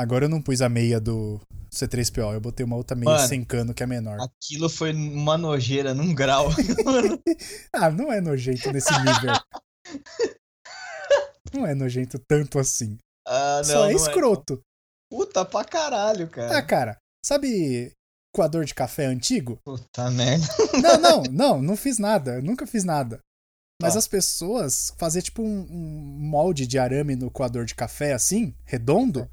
Agora eu não pus a meia do C3PO, eu botei uma outra meia Mano, sem cano que é menor. Aquilo foi uma nojeira num grau. Ah, não é nojento nesse nível. não é nojento tanto assim. Ah, não, Só é não escroto. Puta pra caralho, cara. Ah, cara, sabe coador de café antigo? Puta merda. Não, não, não, não fiz nada. Eu nunca fiz nada. Mas as pessoas faziam tipo um, um molde de arame no coador de café, assim, redondo,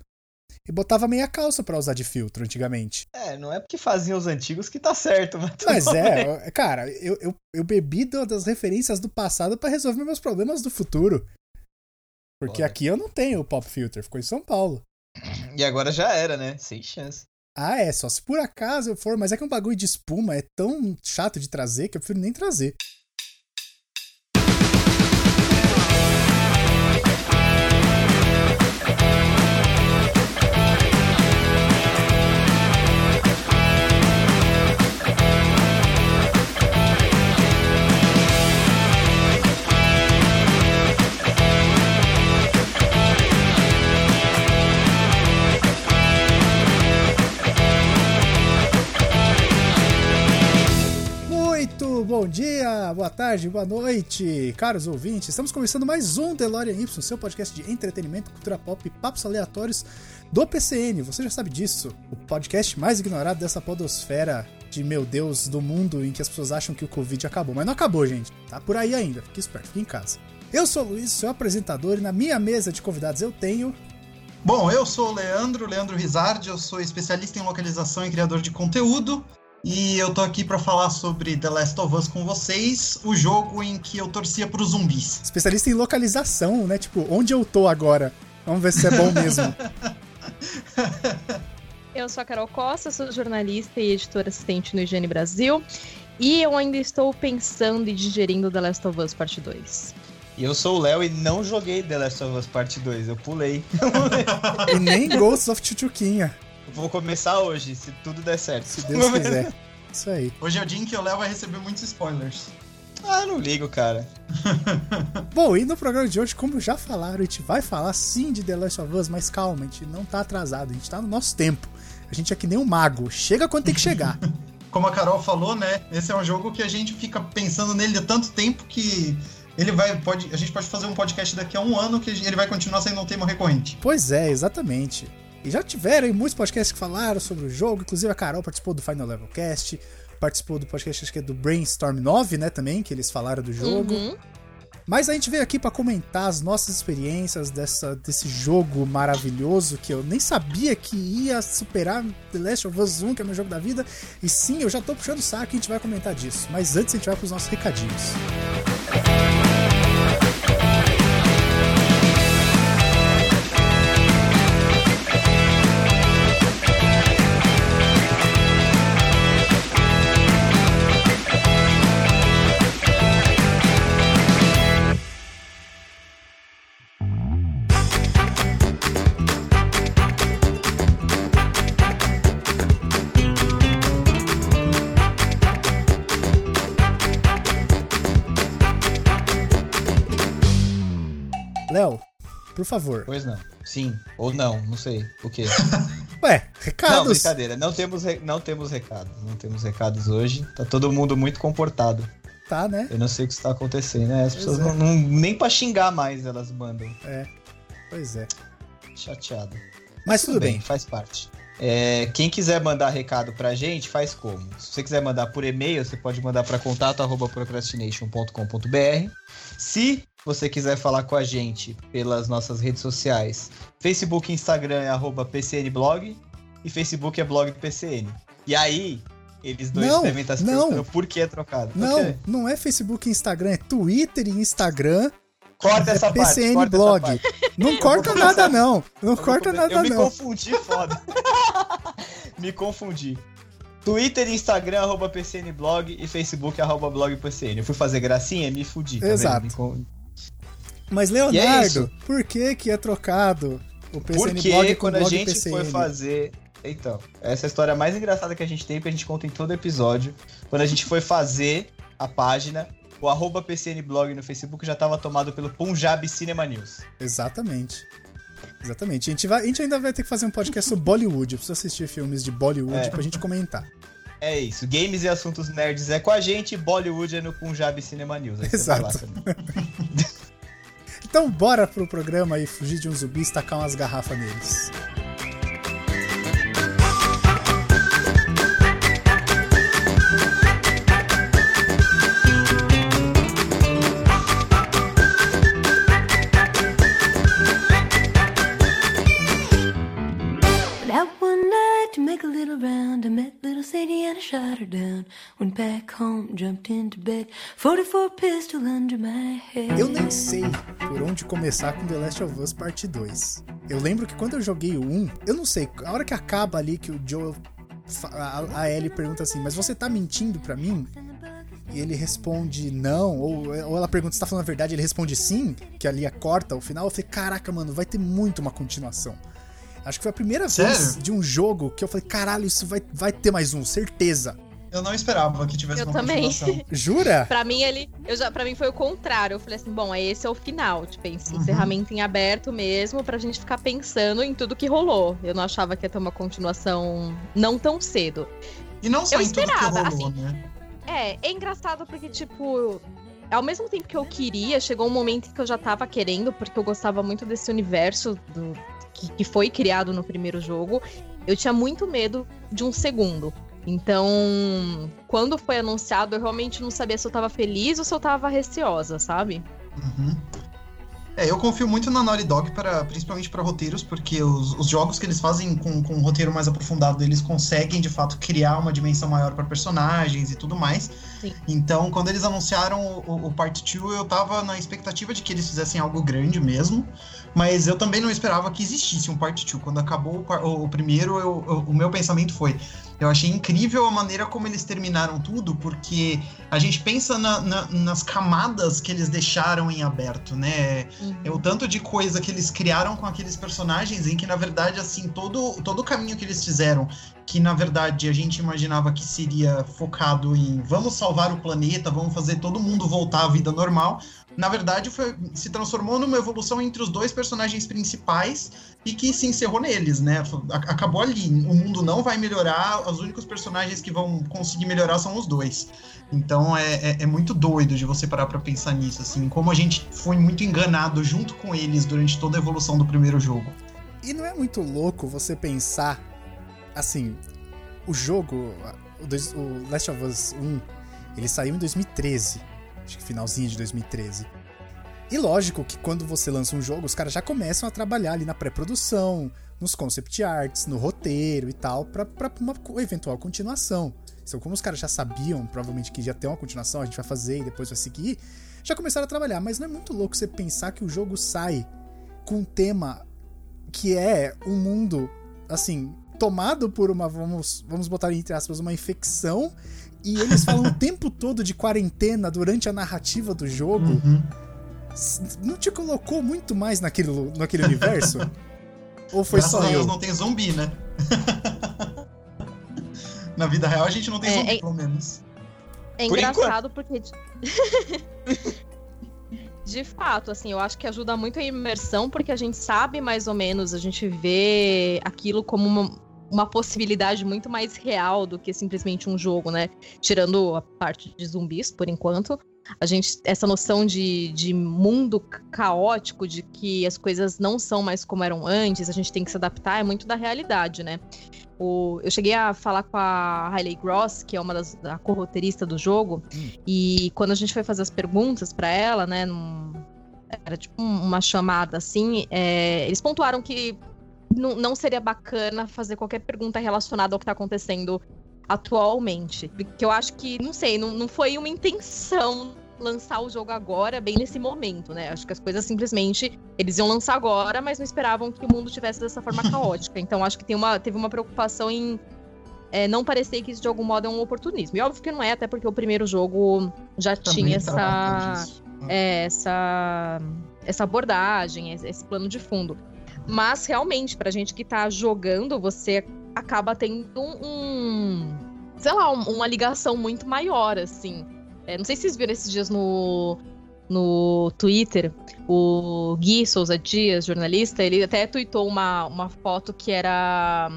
e botava meia calça pra usar de filtro antigamente. É, não é porque faziam os antigos que tá certo, mas. Mas bem. é, cara, eu, eu, eu bebi das referências do passado pra resolver meus problemas do futuro. Porque Foda. aqui eu não tenho o pop filter, ficou em São Paulo. E agora já era, né? Sem chance. Ah, é, só se por acaso eu for, mas é que um bagulho de espuma é tão chato de trazer que eu prefiro nem trazer. Bom dia, boa tarde, boa noite, caros ouvintes. Estamos começando mais um DeLorean Y, seu podcast de entretenimento, cultura pop e papos aleatórios do PCN. Você já sabe disso. O podcast mais ignorado dessa podosfera de meu Deus do mundo em que as pessoas acham que o Covid acabou. Mas não acabou, gente. Tá por aí ainda. Fique esperto, fique em casa. Eu sou o Luiz, seu apresentador, e na minha mesa de convidados eu tenho. Bom, eu sou o Leandro, Leandro Rizardi, eu sou especialista em localização e criador de conteúdo. E eu tô aqui pra falar sobre The Last of Us com vocês, o jogo em que eu torcia pros zumbis. Especialista em localização, né? Tipo, onde eu tô agora? Vamos ver se é bom mesmo. Eu sou a Carol Costa, sou jornalista e editora assistente no Higiene Brasil. E eu ainda estou pensando e digerindo The Last of Us Parte 2. E eu sou o Léo e não joguei The Last of Us Parte 2, eu pulei. e nem Ghosts of Chuchuquinha, Vou começar hoje, se tudo der certo. se Deus quiser. Isso aí. Hoje é o dia em que o Léo vai receber muitos spoilers. Ah, não ligo, cara. Bom, e no programa de hoje, como já falaram, a gente vai falar sim de The Last of Us, mas calma, a gente não tá atrasado, a gente tá no nosso tempo. A gente é que nem um mago, chega quando tem que chegar. Como a Carol falou, né? Esse é um jogo que a gente fica pensando nele há tanto tempo que ele vai. Pode, a gente pode fazer um podcast daqui a um ano que ele vai continuar sendo um tema recorrente. pois é, exatamente. E já tiveram muitos podcasts que falaram sobre o jogo, inclusive a Carol participou do Final Level Cast, participou do podcast acho que é do Brainstorm 9, né, também, que eles falaram do jogo. Uhum. Mas a gente veio aqui pra comentar as nossas experiências dessa, desse jogo maravilhoso que eu nem sabia que ia superar The Last of Us 1, que é o meu jogo da vida. E sim, eu já tô puxando o saco e a gente vai comentar disso. Mas antes a gente vai pros nossos recadinhos. Léo, por favor. Pois não. Sim, ou não, não sei. O quê? Ué, Não, recados. brincadeira. Não temos, não temos recados. Não temos recados hoje. Tá todo mundo muito comportado. tá, né? Eu não sei o que está acontecendo, né? As Pois pessoas é. não, não- Nem pra xingar mais elas mandam. Pois é. Chateado. Mas tudo bem. faz parte. É, quem quiser mandar recado pra gente, faz como? Se você quiser mandar por e-mail, você pode mandar para contato@procrastination.com.br. Se você quiser falar com a gente pelas nossas redes sociais, Facebook e Instagram é arroba PCNblog e Facebook é blog PCN. E aí, eles dois Não, devem estar se não. perguntando por que é trocado. Não, quê? não é Facebook e Instagram, é Twitter e Instagram, Corta é essa parte. PCN essa Blog. parte. Não corta nada, não. Não Eu corta nada, Eu me não. confundi, foda. me confundi. Twitter e Instagram, arroba PCNblog e Facebook, arroba blogPCN. Eu fui fazer gracinha, me fudi. tá? Exato. Me Mas, é Leonardo, isso. por que que é trocado o PCN Porque Blog quando a blog gente PCN? foi fazer. Então, essa é a história mais engraçada que a gente tem, porque a gente conta em todo episódio. Quando a gente foi fazer a página, o arroba PCNblog no Facebook já estava tomado pelo Punjab Cinema News. Exatamente. Exatamente. A gente, vai, a gente ainda vai ter que fazer um podcast sobre Bollywood. Eu preciso assistir filmes de Bollywood É. pra gente comentar. É isso. Games e assuntos nerds é com a gente, Bollywood é no Punjab Cinema News. Exato. Então bora pro programa e fugir de uns zumbis e tacar umas garrafas neles. Little round. I met little Sadie and I shot her down. Went back home, jumped into bed. 44 pistol under my head. Eu nem sei por onde começar com The Last of Us Parte 2. Eu lembro que quando eu joguei o 1, eu não sei, a hora que acaba ali que o Joel. A, a Ellie pergunta assim, mas você tá mentindo pra mim? E ele responde não, ou, ou ela pergunta se tá falando a verdade, ele responde sim, que ali a corta o final. Eu falei, caraca, mano, vai ter muito uma continuação. Acho que foi a primeira vez Sério? de um jogo que eu falei, caralho, isso vai, vai ter mais um, certeza. Eu não esperava que tivesse Eu uma também. continuação. Jura? Pra mim, ele. Eu já, pra mim foi o contrário. Eu falei assim, bom, é esse é o final. Tipo, esse Uhum. encerramento em aberto mesmo, pra gente ficar pensando em tudo que rolou. Eu não achava que ia ter uma continuação não tão cedo. E não só Eu em tudo que esperava, rolou, assim, né? É, é engraçado porque, tipo, ao mesmo tempo que eu queria, chegou um momento em que eu já tava querendo, porque eu gostava muito desse universo do, que, que foi criado no primeiro jogo. Eu tinha muito medo de um segundo. Então, quando foi anunciado, eu realmente não sabia se eu tava feliz ou se eu tava receosa, sabe? Uhum. É, eu confio muito na Naughty Dog, para, principalmente para roteiros, porque os, os jogos que eles fazem com, com um roteiro mais aprofundado, eles conseguem, de fato, criar uma dimensão maior para personagens e tudo mais. Sim. Então, quando eles anunciaram o, o, Part 2, eu tava na expectativa de que eles fizessem algo grande mesmo, mas eu também não esperava que existisse um Part 2. Quando acabou o- o primeiro, eu- eu- o meu pensamento foi: eu achei incrível a maneira como eles terminaram tudo, porque a gente pensa na- na- nas camadas que eles deixaram em aberto, né? É o tanto de coisa que eles criaram com aqueles personagens em que, na verdade, assim, todo, todo o caminho que eles fizeram, que na verdade a gente imaginava que seria focado em vamos salvar o planeta, vamos fazer todo mundo voltar à vida normal, na verdade foi, se transformou numa evolução entre os dois personagens principais e que se encerrou neles, né? Acabou ali. O mundo não vai melhorar, os únicos personagens que vão conseguir melhorar são os dois. Então é, é, é muito doido de você parar pra pensar nisso, assim, como a gente foi muito enganado junto com eles durante toda a evolução do primeiro jogo. E não é muito louco você pensar assim, o jogo, o Last of Us 1, ele saiu em 2013, acho que finalzinho de 2013. E lógico que quando você lança um jogo, os caras já começam a trabalhar ali na pré-produção, nos concept arts, no roteiro e tal, pra uma eventual continuação. Então, como os caras já sabiam, provavelmente, que ia ter uma continuação, a gente vai fazer e depois vai seguir, já começaram a trabalhar. Mas não é muito louco você pensar que o jogo sai com um tema que é um mundo, assim, tomado por uma, vamos, vamos botar entre aspas, uma infecção. E eles falam o tempo todo de quarentena durante a narrativa do jogo. Uhum. Não te colocou muito mais naquele, naquele universo? Ou foi Graças só a Deus eu? não tem zumbi, né? Na vida real a gente não tem É, zumbi, é- pelo menos. É Por engraçado porque. de- De fato, assim, eu acho que ajuda muito a imersão, porque a gente sabe mais ou menos, a gente vê aquilo como uma, uma possibilidade muito mais real do que simplesmente um jogo, né? Tirando a parte de zumbis, por enquanto. A gente, essa noção de, de mundo ca- caótico, de que as coisas não são mais como eram antes, a gente tem que se adaptar, é muito da realidade, né? O, eu cheguei a falar com a Riley Gross, que é uma das da corroteirista do jogo, Hum. e quando a gente foi fazer as perguntas pra ela, né, num- era tipo um- uma chamada assim, é, eles pontuaram que não, não seria bacana fazer qualquer pergunta relacionada ao que tá acontecendo atualmente. Que eu acho que, não sei, não, não foi uma intenção lançar o jogo agora, bem nesse momento, né? Acho que as coisas simplesmente eles iam lançar agora, mas não esperavam que o mundo tivesse dessa forma caótica. Então acho que tem uma, teve uma preocupação em é, não parecer que isso de algum modo é um oportunismo. E óbvio que não é, até porque o primeiro jogo já Também tinha trata essa, é, essa, essa abordagem, esse plano de fundo. Mas realmente, pra gente que tá jogando, você acaba tendo um. um, sei lá, um- uma ligação muito maior, assim. É, não sei se vocês viram esses dias no, no Twitter, o Gui Souza Dias, jornalista, ele até tweetou uma, uma foto que era.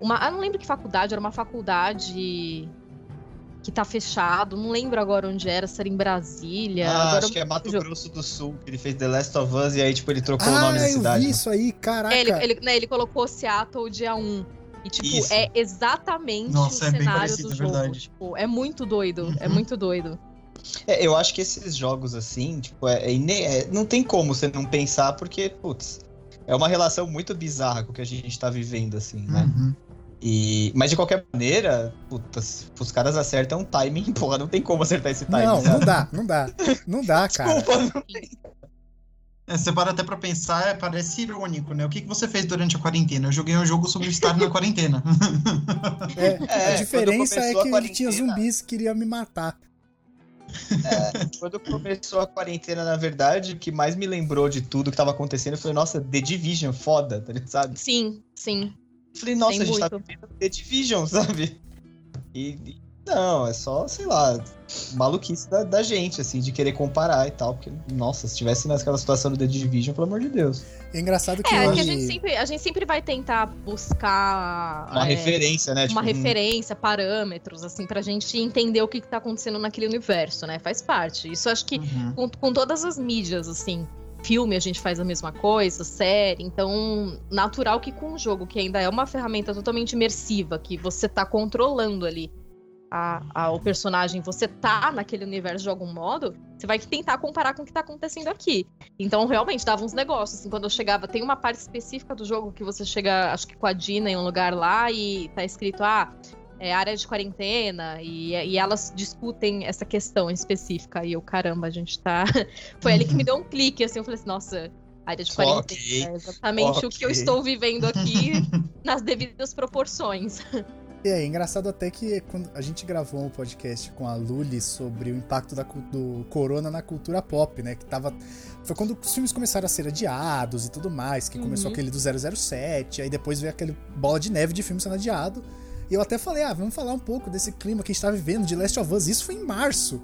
Uma, eu não lembro que faculdade, era uma faculdade que tá fechado. Não lembro agora onde era, se era em Brasília. Ah, agora acho que é Mato jogo. Grosso do Sul, que ele fez The Last of Us e aí, tipo, ele trocou o Ah, nome da eu cidade. vi isso aí, caraca. É, ele, ele, né, ele colocou Seattle dia 1. E, tipo, Isso. é exatamente Nossa, o é bem cenário parecido, do é jogo. verdade. Tipo, é muito doido. É Uhum. muito doido. É, eu acho que esses jogos assim, tipo, é, é é- não tem como você não pensar, porque, putz, é uma relação muito bizarra com o que a gente tá vivendo, assim, né? Uhum. E, mas de qualquer maneira, putz, os caras acertam o timing, porra, não tem como acertar esse timing. Não, não dá, não dá. Não dá, cara. Desculpa, não tem. É, você para até pra pensar, é, parece irônico, né? O que, que você fez durante a quarentena? Eu joguei um jogo sobre estar na quarentena. É, É, a diferença é quando começou a que tinha quarentena- zumbis que queriam me matar. Quando começou a quarentena, na verdade, o que mais me lembrou de tudo que tava acontecendo foi, nossa, The Division, foda, tá sabe? Sim, sim. Eu Falei, nossa, Tem a gente tá muito. vivendo The Division, sabe? E, e- não, é só, sei lá, maluquice da, da gente, assim, de querer comparar e tal. Porque, nossa, se tivesse naquela situação do The Division, pelo amor de Deus. É engraçado que É, que a hoje... gente sempre, a gente sempre vai tentar buscar Uma é, referência, né? uma Tipo, um- referência, parâmetros, assim, pra gente entender o que, que tá acontecendo naquele universo, né? Faz parte. Isso acho que Uhum. com, com todas as mídias, assim. Filme a gente faz a mesma coisa, série, então natural que com um jogo que ainda é uma ferramenta totalmente imersiva, que você tá controlando ali a, a- o personagem, você tá naquele universo de algum modo, você vai tentar comparar com o que tá acontecendo aqui. Então realmente dava uns negócios, assim, quando eu chegava, tem uma parte específica do jogo que você chega, acho que com a Dina em um lugar lá e tá escrito, ah, é área de quarentena, e, e elas discutem essa questão específica. E eu, caramba, a gente tá. Foi ali que me deu um clique, assim, eu falei assim, nossa, área de quarentena. Ok, É exatamente o que eu estou vivendo aqui nas devidas proporções. E é engraçado até que quando a gente gravou um podcast com a Luli sobre o impacto da do corona na cultura pop, né? Que tava. Foi quando os filmes começaram a ser adiados e tudo mais, que começou Uhum. aquele do 007, aí depois veio aquele bola de neve de filme sendo adiado. E eu até falei, ah, vamos falar um pouco desse clima que a gente tá vivendo de Last of Us. Isso foi em março.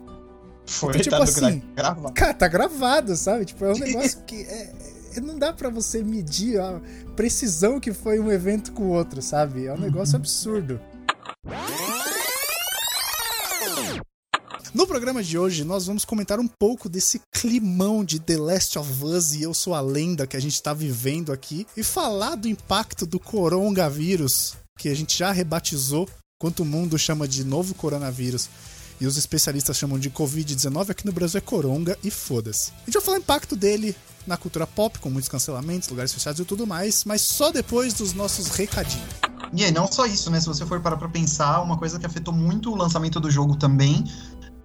Foi, Então, tipo tá assim, gravado. Cara, tá gravado, sabe? Tipo, é um negócio que é, é- não dá pra você medir a precisão que foi um evento com o outro, sabe? É um negócio absurdo. No programa de hoje, nós vamos comentar um pouco desse climão de The Last of Us e Eu Sou a Lenda que a gente tá vivendo aqui e falar do impacto do coronavírus, que a gente já rebatizou, quanto o mundo chama de novo coronavírus e os especialistas chamam de Covid-19, aqui no Brasil é coronga e foda-se. A gente vai falar o impacto dele na cultura pop, com muitos cancelamentos, lugares fechados e tudo mais, mas só depois dos nossos recadinhos. E aí, não só isso, né? Se você for parar pra pensar, uma coisa que afetou muito o lançamento do jogo também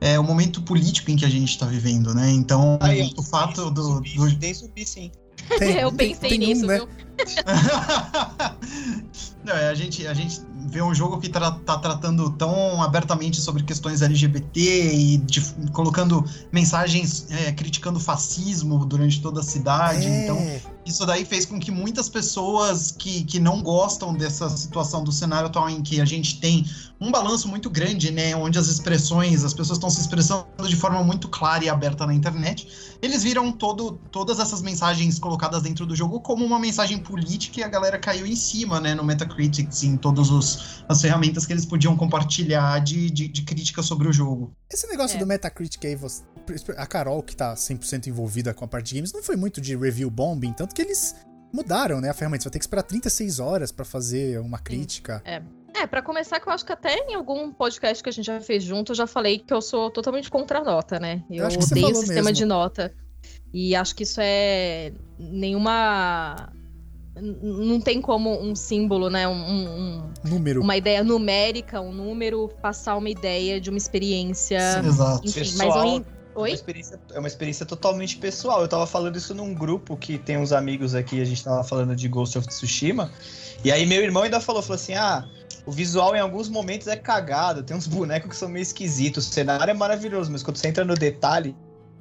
é o momento político em que a gente tá vivendo, né? Então, Aí, o fato do. Zumbi, do- Tem zumbi, sim. Tem- eu tem- pensei tem um, nisso, né? viu? Não, é, a gente, a gente vê um jogo que tra- tá tratando tão abertamente sobre questões LGBT e de- colocando mensagens é, criticando fascismo durante toda a cidade. É, Então, isso daí fez com que muitas pessoas que, que não gostam dessa situação do cenário atual em que a gente tem um balanço muito grande, né? Onde as expressões, as pessoas estão se expressando de forma muito clara e aberta na internet. Eles viram todo, todas essas mensagens colocadas dentro do jogo como uma mensagem política e a galera caiu em cima, né? No Metacritic, em todas os- as ferramentas que eles podiam compartilhar de, de, de crítica sobre o jogo. Esse negócio É. do Metacritic aí, você- a Carol, que tá 100% envolvida com a parte de games, não foi muito de review bombing, tanto que eles mudaram, né, a ferramenta. Você vai ter que esperar 36 horas pra fazer uma crítica. É, pra começar, que eu acho que até em algum podcast que a gente já fez junto, eu já falei que eu sou totalmente contra a nota, né? Eu, acho que você odeio o sistema mesmo. de nota. E acho que isso é nenhuma. Não tem como um símbolo, né? Um, um- Número. uma ideia numérica, um número, passar uma ideia de uma experiência. Exato. Enfim, Pessoal. mas eu. en- É uma, Oi? experiência, é uma experiência totalmente pessoal. Eu tava falando isso num grupo que tem uns amigos aqui, a gente tava falando de Ghost of Tsushima. E aí meu irmão ainda falou, falou assim: ah, o visual em alguns momentos é cagado, tem uns bonecos que são meio esquisitos, o cenário é maravilhoso, mas quando você entra no detalhe.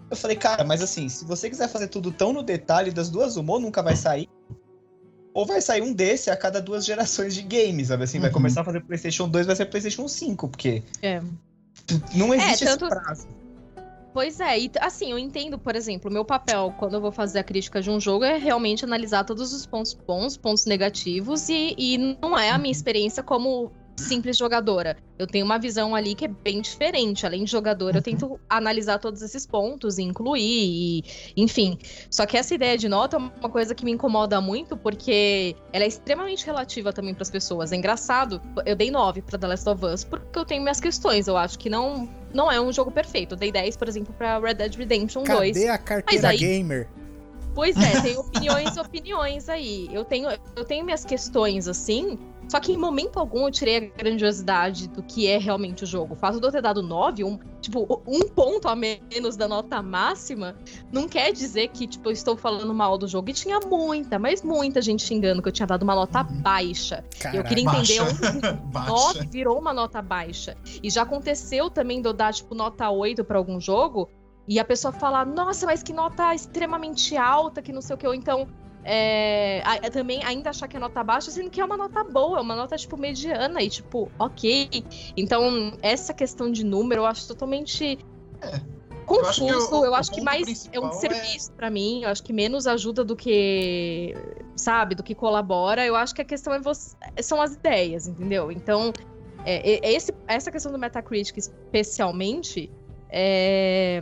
Eu falei, cara, mas assim, se você quiser fazer tudo tão no detalhe, das duas, uma ou nunca vai sair. Ou vai sair um desse a cada duas gerações de games, sabe? Assim, vai Uhum. começar a fazer PlayStation 2, vai ser PlayStation 5, porque É. não existe tanto- esse prazo. Pois é, e assim, eu entendo, por exemplo, o meu papel quando eu vou fazer a crítica de um jogo é realmente analisar todos os pontos bons, pontos negativos, e, e não é a minha experiência como simples jogadora. Eu tenho uma visão ali que é bem diferente. Além de jogadora, eu tento analisar todos esses pontos e incluir, e, enfim. Só que essa ideia de nota é uma coisa que me incomoda muito, porque ela é extremamente relativa também para as pessoas. É engraçado, eu dei 9 para The Last of Us porque eu tenho minhas questões. Eu acho que não, não é um jogo perfeito. Eu dei 10, por exemplo, para Red Dead Redemption Cadê 2. a carteira aí- gamer? Pois é, tem opiniões e opiniões aí. Eu tenho, eu tenho minhas questões assim, só que em momento algum eu tirei a grandiosidade do que é realmente o jogo. O fato de eu ter dado 9, um, tipo, um ponto a menos da nota máxima, não quer dizer que, tipo, eu estou falando mal do jogo. E tinha muita, mas muita gente xingando que eu tinha dado uma nota Uhum. baixa. Eu queria entender Baixa. onde Baixa. 9 virou uma nota baixa. E já aconteceu também de eu dar, tipo, nota 8 pra algum jogo e a pessoa falar, nossa, mas que nota extremamente alta, que não sei o que. Ou então, é, a- também ainda achar que é nota baixa, sendo que é uma nota boa, é uma nota, tipo, mediana e, tipo, ok. Então, essa questão de número eu acho totalmente. É. Confuso, Eu acho que o- eu acho que mais é um é- serviço pra mim, eu acho que menos ajuda do que, sabe, do que colabora. Eu acho que a questão é você, são as ideias, entendeu? Então, é, é- esse, essa questão do Metacritic, especialmente, é,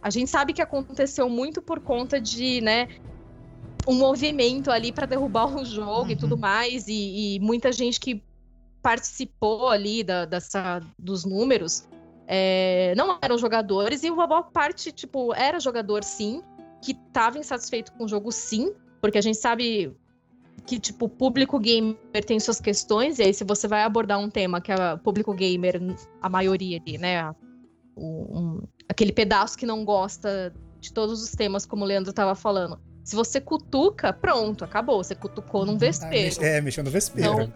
a gente sabe que aconteceu muito por conta de, né, um movimento ali pra derrubar o jogo e Uhum. tudo mais, e, e muita gente que participou ali da, dessa, dos números é, não eram jogadores, e uma boa parte, tipo, era jogador sim, que tava insatisfeito com o jogo sim, porque a gente sabe que, tipo, o público gamer tem suas questões, e aí se você vai abordar um tema que é o público gamer, a maioria ali, né, o- um- aquele pedaço que não gosta de todos os temas, como o Leandro tava falando, se você cutuca, pronto, acabou, você cutucou num Ah, vespeiro. é, mexeu no vespeiro. Então,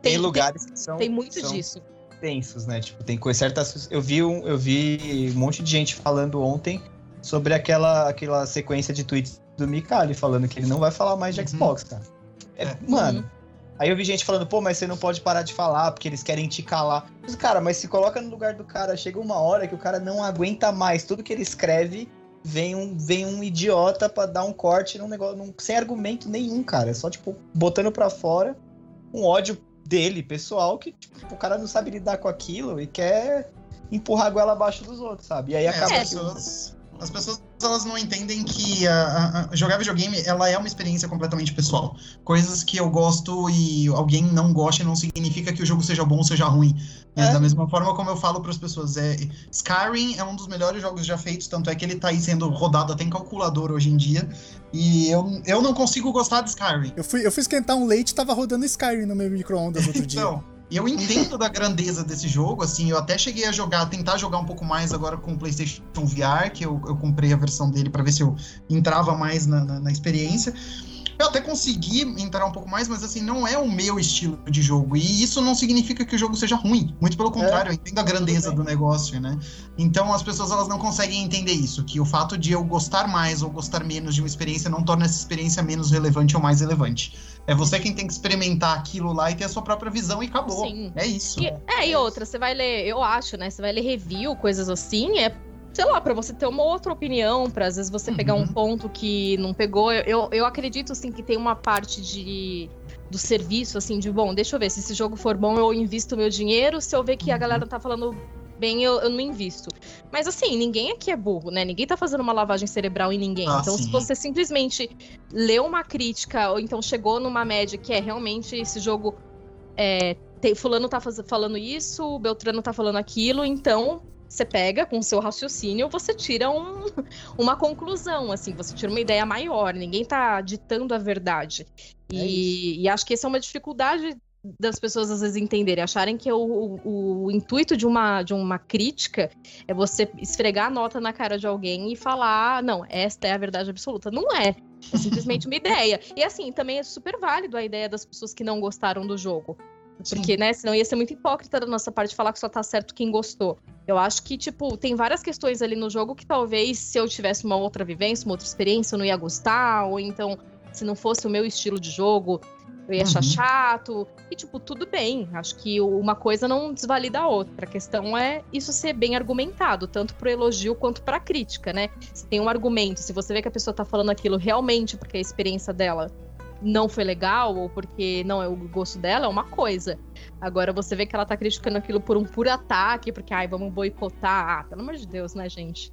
Tem, Tem- lugares que são. Tem muito são disso. tensos, né? Tipo, tem coisas certas. Eu vi, um, eu vi um monte de gente falando ontem sobre aquela, aquela sequência de tweets do Mikali falando que ele não vai falar mais de Uhum. Xbox, cara. É, É. Mano. Aí eu vi gente falando, pô, mas você não pode parar de falar porque eles querem te calar. Mas, cara, mas se coloca no lugar do cara, chega uma hora que o cara não aguenta mais. Tudo que ele escreve vem um, vem um idiota pra dar um corte num negócio, num- sem argumento nenhum, cara. É só, tipo, botando pra fora um ódio dele, pessoal, que tipo, o cara não sabe lidar com aquilo e quer empurrar a goela abaixo dos outros, sabe? E aí É, acaba as que- as pessoas elas não entendem que a- a- a- jogar videogame ela é uma experiência completamente pessoal. Coisas que eu gosto e alguém não gosta não significa que o jogo seja bom ou seja ruim. É, É. Da mesma forma como eu falo para as pessoas, é, Skyrim é um dos melhores jogos já feitos, tanto é que ele tá aí sendo rodado até em calculador hoje em dia. E eu, eu não consigo gostar de Skyrim. Eu fui, eu fui esquentar um leite e tava rodando Skyrim no meu micro-ondas outro dia. Então, e eu entendo da grandeza desse jogo, assim, eu até cheguei a jogar, tentar jogar um pouco mais agora com o PlayStation VR, que eu, eu comprei a versão dele pra ver se eu entrava mais na, na, na experiência. Eu até consegui entrar um pouco mais, mas assim, não é o meu estilo de jogo. E isso não significa que o jogo seja ruim. Muito pelo contrário, eu entendo a grandeza do negócio, né? Então as pessoas elas não conseguem entender isso, que o fato de eu gostar mais ou gostar menos de uma experiência não torna essa experiência menos relevante ou mais relevante. É você quem tem que experimentar aquilo lá e ter a sua própria visão e acabou. Sim. É isso. E, é, e outra, você vai ler, eu acho, né? Você vai ler review, coisas assim, é, sei lá, pra você ter uma outra opinião, pra às vezes você pegar um Uhum. ponto que não pegou. Eu, eu, eu acredito, assim, que tem uma parte de do serviço, assim, de bom, deixa eu ver, se esse jogo for bom, eu invisto meu dinheiro, se eu ver que a Uhum. galera tá falando bem, eu, eu não invisto. Mas assim, ninguém aqui é burro, né? Ninguém tá fazendo uma lavagem cerebral em ninguém. Ah, então, se sim. você simplesmente leu uma crítica, ou então chegou numa média que é realmente esse jogo é, tem- fulano tá faz- falando isso, Beltrano tá falando aquilo, então você pega com o seu raciocínio, você tira um- uma conclusão, assim, você tira uma ideia maior, ninguém tá ditando a verdade. É E, e acho que essa é uma dificuldade das pessoas às vezes entenderem, acharem que o, o- o intuito de uma, de uma crítica é você esfregar a nota na cara de alguém e falar, "Ah, não, esta é a verdade absoluta. Não é. É simplesmente uma ideia. E assim, também é super válido a ideia das pessoas que não gostaram do jogo. Porque, né, senão ia ser muito hipócrita da nossa parte falar que só tá certo quem gostou. Eu acho que, tipo, tem várias questões ali no jogo que talvez se eu tivesse uma outra vivência, uma outra experiência, eu não ia gostar, ou então, se não fosse o meu estilo de jogo, eu ia achar Uhum. chato. E, tipo, tudo bem. Acho que uma coisa não desvalida a outra. A questão é isso ser bem argumentado, tanto pro elogio quanto pra crítica, né? Se tem um argumento, se você vê que a pessoa tá falando aquilo realmente porque a experiência dela não foi legal ou porque não é o gosto dela, é uma coisa. Agora você vê que ela tá criticando aquilo por um puro ataque, porque, ai, vamos boicotar. Ah, pelo amor de Deus, né, gente?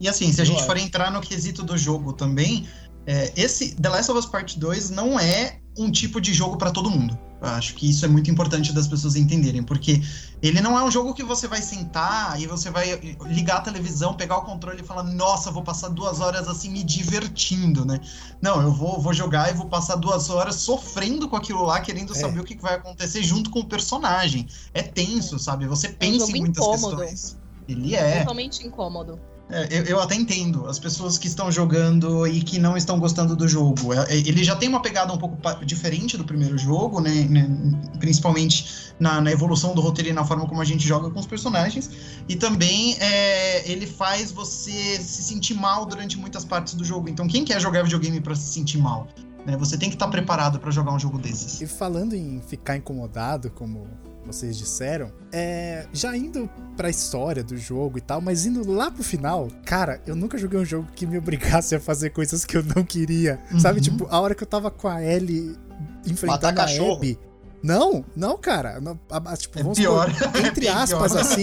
E assim, se a gente for entrar no quesito do jogo também, é, esse The Last of Us Part 2 não é um tipo de jogo pra todo mundo. Eu acho que isso é muito importante das pessoas entenderem, porque ele não é um jogo que você vai sentar e você vai ligar a televisão, pegar o controle e falar, nossa, vou passar duas horas assim me divertindo, né? Não, eu vou, vou jogar e vou passar duas horas sofrendo com aquilo lá, querendo É. saber o que vai acontecer junto com o personagem. É tenso, sabe? Você pensa jogo em muitas incômodo. questões. Ele é. Totalmente incômodo. É, eu, eu até entendo as pessoas que estão jogando e que não estão gostando do jogo. É, é, ele já tem uma pegada um pouco diferente do primeiro jogo, né? né, principalmente na, na evolução do roteiro e na forma como a gente joga com os personagens. E também é, ele faz você se sentir mal durante muitas partes do jogo. Então, quem quer jogar videogame pra se sentir mal? Né? Você tem que estar preparado pra jogar um jogo desses. E falando em ficar incomodado, como vocês disseram, é, já indo pra história do jogo e tal, mas indo lá pro final, cara, eu nunca joguei um jogo que me obrigasse a fazer coisas que eu não queria. Sabe, Uhum. tipo, a hora que eu tava com a Ellie enfrentando Matar a cachorro. Abby. Não, não, cara. Não, a- a- tipo, É vamos pior. supor, É entre bem aspas, pior. assim,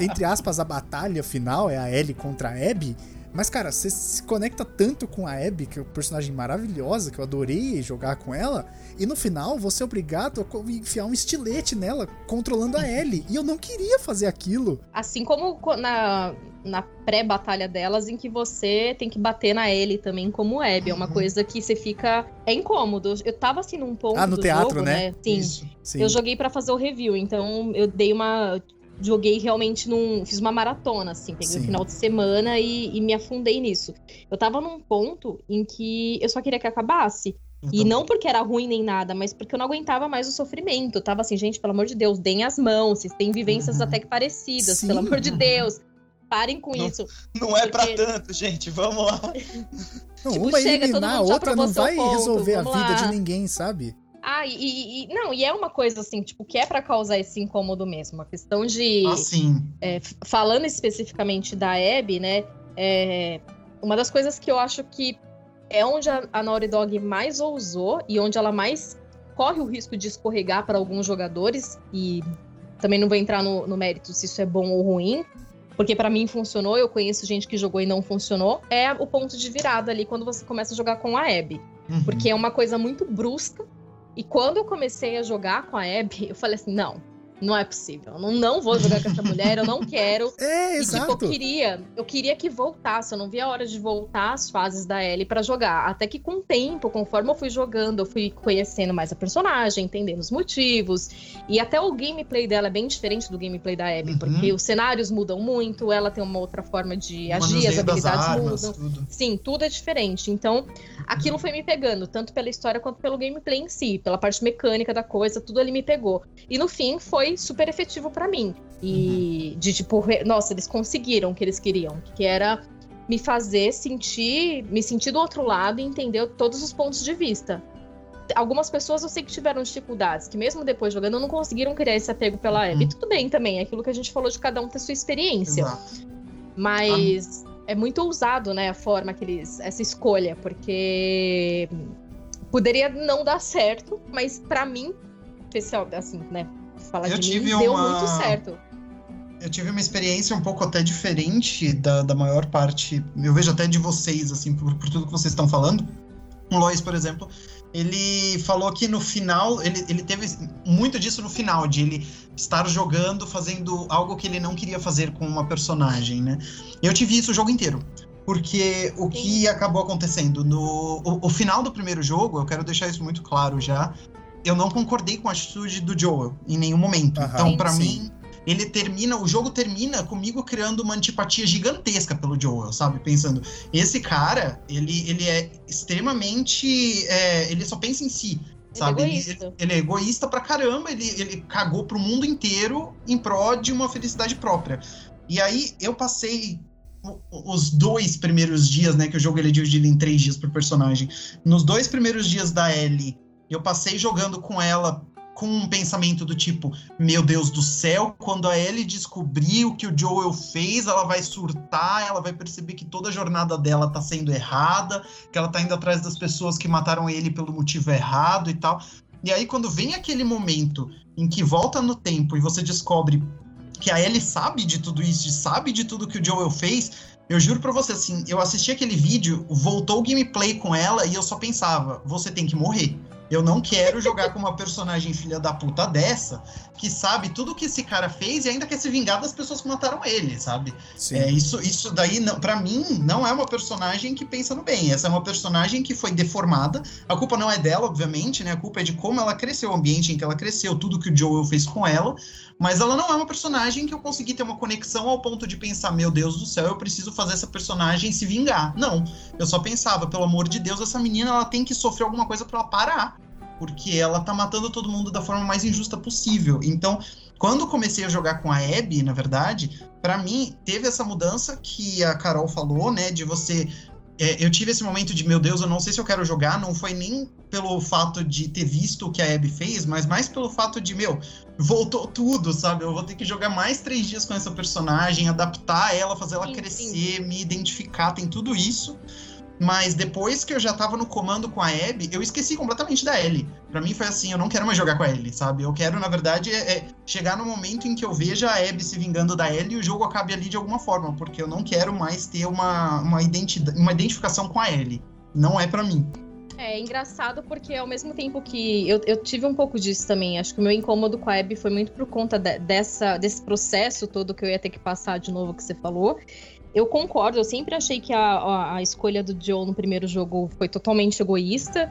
entre aspas, a batalha final é a Ellie contra a Abby. Mas, cara, você se conecta tanto com a Abby, que é uma personagem maravilhosa, que eu adorei jogar com ela, e no final você é obrigado a enfiar um estilete nela, controlando a Ellie. E eu não queria fazer aquilo. Assim como co- na, na pré-batalha delas, em que você tem que bater na Ellie também como Abby. É uma Uhum. coisa que você fica. É incômodo. Eu tava assim num ponto. Ah, no do teatro, jogo, né? Sim. Isso. Sim. Eu joguei pra fazer o review, então eu dei uma. Joguei realmente num. Fiz uma maratona, assim, peguei Sim. um final de semana e, e me afundei nisso. Eu tava num ponto em que eu só queria que acabasse. E Então, não porque era ruim nem nada, mas porque eu não aguentava mais o sofrimento. Eu tava assim, gente, pelo amor de Deus, deem as mãos. Vocês têm vivências Uhum. até que parecidas, Sim. pelo amor de Deus. Parem com Não. isso. Não é pra Porque- tanto, gente. Vamos lá. Não, tipo, uma chega, eliminar a outra não vai ponto, resolver a vida lá. de ninguém, sabe? Ah, e, e- não, e é uma coisa assim, tipo, que é pra causar esse incômodo mesmo. A questão de. Assim, é, falando especificamente da Abby, né? é, uma das coisas que eu acho que é onde a, a Naughty Dog mais ousou e onde ela mais corre o risco de escorregar para alguns jogadores, e também não vou entrar no, no mérito se isso é bom ou ruim, porque pra mim funcionou, eu conheço gente que jogou e não funcionou, é o ponto de virada ali quando você começa a jogar com a Abby. uhum. Porque é uma coisa muito brusca. E quando eu comecei a jogar com a Abby, eu falei assim: não, não é possível. Eu não, não vou jogar com essa mulher, eu não quero. É, E tipo, eu exato. queria, eu queria que voltasse, eu não via a hora de voltar as fases da Ellie pra jogar. Até que com o tempo, conforme eu fui jogando, eu fui conhecendo mais a personagem, entendendo os motivos. E até o gameplay dela é bem diferente do gameplay da Abby, Uhum. porque os cenários mudam muito, ela tem uma outra forma de agir, as habilidades armas, mudam. tudo. Sim, tudo é diferente. Então, aquilo foi me pegando, tanto pela história quanto pelo gameplay em si, pela parte mecânica da coisa, tudo ali me pegou. E no fim foi super efetivo pra mim. E de tipo, nossa, eles conseguiram o que eles queriam, que era me fazer sentir, me sentir do outro lado e entender todos os pontos de vista. Algumas pessoas eu sei que tiveram dificuldades, que mesmo depois jogando não conseguiram criar esse apego pela Abby. Uhum. Tudo bem também, é aquilo que a gente falou de cada um ter sua experiência. Exato. Mas é muito ousado, né, a forma que eles. essa escolha, porque poderia não dar certo, mas pra mim, especial, assim, né? Falar Eu de tive mim, deu uma- muito certo. Eu tive uma experiência um pouco até diferente da, da maior parte, eu vejo até de vocês, assim, por, por tudo que vocês estão falando. O Lois, por exemplo, ele falou que no final, ele, ele teve muito disso no final, de ele estar jogando, fazendo algo que ele não queria fazer com uma personagem, né? Eu tive isso o jogo inteiro. Porque o que acabou acontecendo no o, o final do primeiro jogo, eu quero deixar isso muito claro já, eu não concordei com a atitude do Joel em nenhum momento. Aham, então, pra sim. mim, ele termina, o jogo termina comigo criando uma antipatia gigantesca pelo Joel, sabe? Pensando, esse cara, ele, ele é extremamente. é, ele só pensa em si. Sabe? é Ele, egoísta. ele- ele é egoísta pra caramba, ele, ele cagou pro mundo inteiro em prol de uma felicidade própria. E aí eu passei os dois primeiros dias, né? Que o jogo ele é dividido em três dias por personagem. Nos dois primeiros dias da Ellie Eu passei jogando com ela com um pensamento do tipo, meu Deus do céu, quando a Ellie descobrir o que o Joel fez, ela vai surtar, ela vai perceber que toda a jornada dela tá sendo errada, que ela tá indo atrás das pessoas que mataram ele pelo motivo errado e tal. E aí quando vem aquele momento em que volta no tempo e você descobre que a Ellie sabe de tudo isso, sabe de tudo que o Joel fez, eu juro pra você, assim, eu assisti aquele vídeo, voltou o gameplay com ela e eu só pensava, você tem que morrer. Eu não quero jogar com uma personagem filha da puta dessa, que sabe tudo que esse cara fez e ainda quer se vingar das pessoas que mataram ele, sabe? Sim. É, isso, isso daí, não, para mim, não é uma personagem que pensa no bem. Essa é uma personagem que foi deformada. A culpa não é dela, obviamente, né? A culpa é de como ela cresceu, o ambiente em que ela cresceu, tudo que o Joel fez com ela. Mas ela não é uma personagem que eu consegui ter uma conexão ao ponto de pensar, meu Deus do céu, eu preciso fazer essa personagem se vingar. Não. Eu só pensava, pelo amor de Deus, essa menina ela tem que sofrer alguma coisa para ela parar. Porque ela tá matando todo mundo da forma mais injusta possível. Então, quando comecei a jogar com a Abby, na verdade, para mim teve essa mudança que a Carol falou, né, de você é, eu tive esse momento de, meu Deus, eu não sei se eu quero jogar, não foi nem pelo fato de ter visto o que a Abby fez, mas mais pelo fato de, meu, voltou tudo, sabe? Eu vou ter que jogar mais três dias com essa personagem, adaptar ela, fazer ela Sim, crescer, me identificar, tem tudo isso. Mas depois que eu já tava no comando com a Abby, eu esqueci completamente da Ellie. Pra mim foi assim, eu não quero mais jogar com a Ellie, sabe? Eu quero, na verdade, é, é chegar no momento em que eu veja a Abby se vingando da Ellie e o jogo acabe ali de alguma forma, porque eu não quero mais ter uma, uma, identidade, uma identificação com a Ellie. Não é pra mim. É engraçado porque ao mesmo tempo que eu, eu tive um pouco disso também, acho que o meu incômodo com a Abby foi muito por conta de- dessa, desse processo todo que eu ia ter que passar de novo que você falou. Eu concordo, eu sempre achei que a, a, escolha do Joe no primeiro jogo foi totalmente egoísta.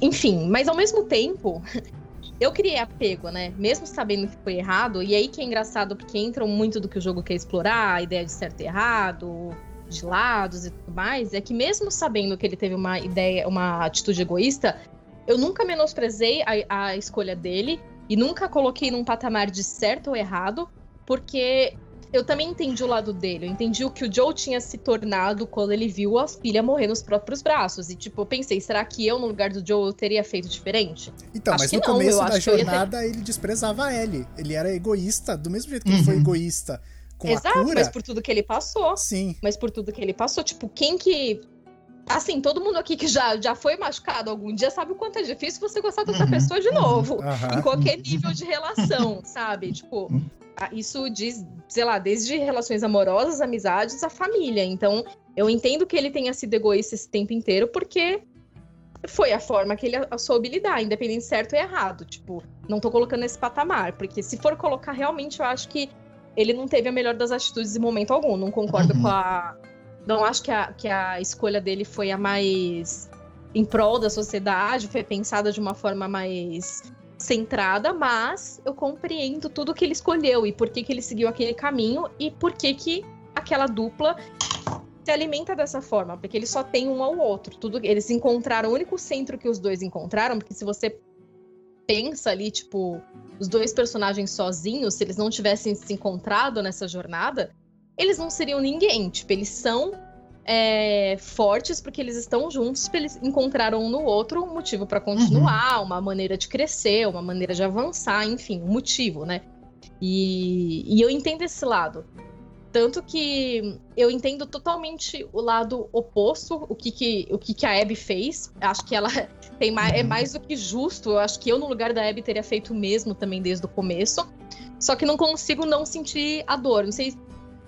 Enfim, mas ao mesmo tempo, eu criei apego, né? Mesmo sabendo que foi errado, e aí que é engraçado porque entra muito do que o jogo quer explorar, a ideia de certo e errado, de lados e tudo mais, é que mesmo sabendo que ele teve uma ideia, uma atitude egoísta, eu nunca menosprezei a, a escolha dele e nunca coloquei num patamar de certo ou errado, porque eu também entendi o lado dele. Eu entendi o que o Joe tinha se tornado quando ele viu a filha morrer nos próprios braços. E, tipo, eu pensei, será que eu, no lugar do Joe, eu teria feito diferente? Então, Acho mas no não, começo da ia ter- jornada ele desprezava a Ellie. Ele era egoísta, do mesmo jeito que ele foi Uhum. egoísta com Exato, a cura. mas por tudo que ele passou. Sim. mas por tudo que ele passou, tipo, quem que. Assim, todo mundo aqui que já, já foi machucado algum dia sabe o quanto é difícil você gostar de outra Uhum, pessoa de novo. Aham. Em qualquer nível de relação, sabe? Tipo, a- isso diz, sei lá, desde relações amorosas, amizades, a família. Então, eu entendo que ele tenha sido egoísta esse tempo inteiro, porque foi a forma que ele soube lidar, independente de certo ou errado. Tipo, não tô colocando esse patamar, porque se for colocar, realmente eu acho que ele não teve a melhor das atitudes em momento algum. Não concordo Uhum. com a. Não acho que a, que a escolha dele foi a mais em prol da sociedade, foi pensada de uma forma mais centrada, mas eu compreendo tudo que ele escolheu e por que, que ele seguiu aquele caminho e por que, que aquela dupla se alimenta dessa forma, porque eles só têm um ao outro. Tudo eles encontraram o único centro que os dois encontraram, porque se você pensa ali, tipo, os dois personagens sozinhos, se eles não tivessem se encontrado nessa jornada, eles não seriam ninguém. Tipo, eles são é, fortes porque eles estão juntos, eles encontraram um no outro um motivo pra continuar, uma maneira de crescer, uma maneira de avançar, enfim, um motivo, né? E, e eu entendo esse lado. Tanto que eu entendo totalmente o lado oposto, o que, que, o que, que a Abby fez. Acho que ela tem mais, é Uhum. mais do que justo. Eu acho que eu, no lugar da Abby, teria feito o mesmo também desde o começo. Só que não consigo não sentir a dor. Não sei,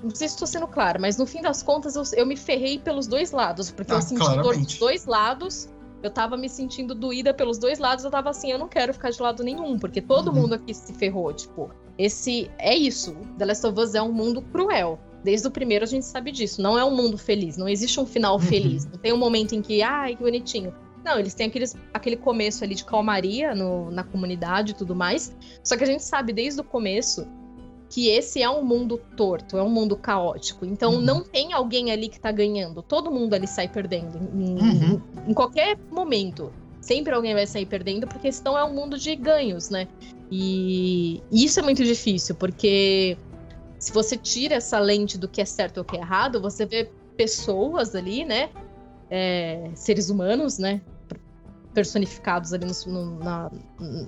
não sei se estou sendo clara, mas no fim das contas eu, eu me ferrei pelos dois lados. Porque Ah, eu senti dor dos claramente. dois lados. Eu tava me sentindo doída pelos dois lados. Eu tava assim, eu não quero ficar de lado nenhum. Porque todo Uhum. mundo aqui se ferrou. Tipo, esse é isso. The Last of Us é um mundo cruel. Desde o primeiro a gente sabe disso. Não é um mundo feliz. Não existe um final Uhum. feliz. Não tem um momento em que, ai, que bonitinho. Não, eles têm aqueles, aquele começo ali de calmaria no- na comunidade e tudo mais. Só que a gente sabe desde o começo que esse é um mundo torto, é um mundo caótico. Então Uhum. não tem alguém ali que tá ganhando. Todo mundo ali sai perdendo. Em, Uhum. em qualquer momento. Sempre alguém vai sair perdendo, porque senão é um mundo de ganhos, né? E isso é muito difícil, porque se você tira essa lente do que é certo ou o que é errado, você vê pessoas ali, né? É, seres humanos, né? personificados ali nos- no- na-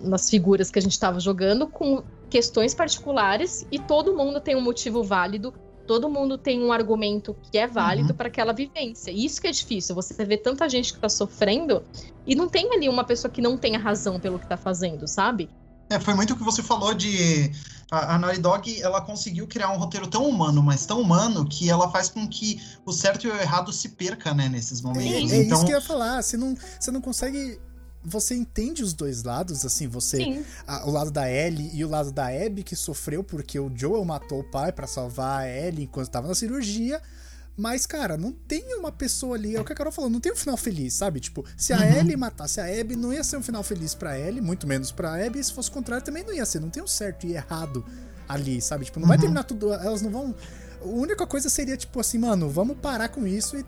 nas figuras que a gente estava jogando, com questões particulares, e todo mundo tem um motivo válido, todo mundo tem um argumento que é válido Uhum. para aquela vivência. E isso que é difícil, você vê tanta gente que tá sofrendo e não tem ali uma pessoa que não tenha razão pelo que tá fazendo, sabe? É, foi muito o que você falou de. A, a Naughty Dog, ela conseguiu criar um roteiro tão humano, mas tão humano, que ela faz com que o certo e o errado se perca, né, nesses É, momentos. é então, isso que eu ia falar. Você não, você não consegue. Você entende os dois lados, assim, você. A- o lado da Ellie e o lado da Abby que sofreu porque o Joel matou o pai pra salvar a Ellie enquanto tava na cirurgia. Mas, cara, não tem uma pessoa ali. É o que a Carol falou, não tem um final feliz, sabe? Tipo, se a Uhum. Ellie matasse a Abby, não ia ser um final feliz pra Ellie, muito menos pra Abby. E se fosse o contrário, também não ia ser. Não tem um certo e errado ali, sabe? Tipo, não vai Uhum. terminar tudo. Elas não vão. A única coisa seria, tipo assim, mano, vamos parar com isso e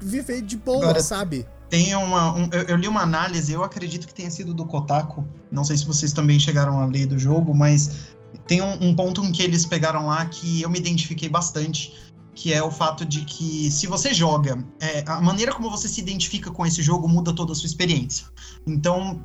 viver de boa, Agora- sabe? Tem uma. um- eu, eu li uma análise, eu acredito que tenha sido do Kotaku. Não sei se vocês também chegaram a ler do jogo, mas tem um, um ponto em que eles pegaram lá que eu me identifiquei bastante. Que é o fato de que se você joga, é, a maneira como você se identifica com esse jogo muda toda a sua experiência. Então,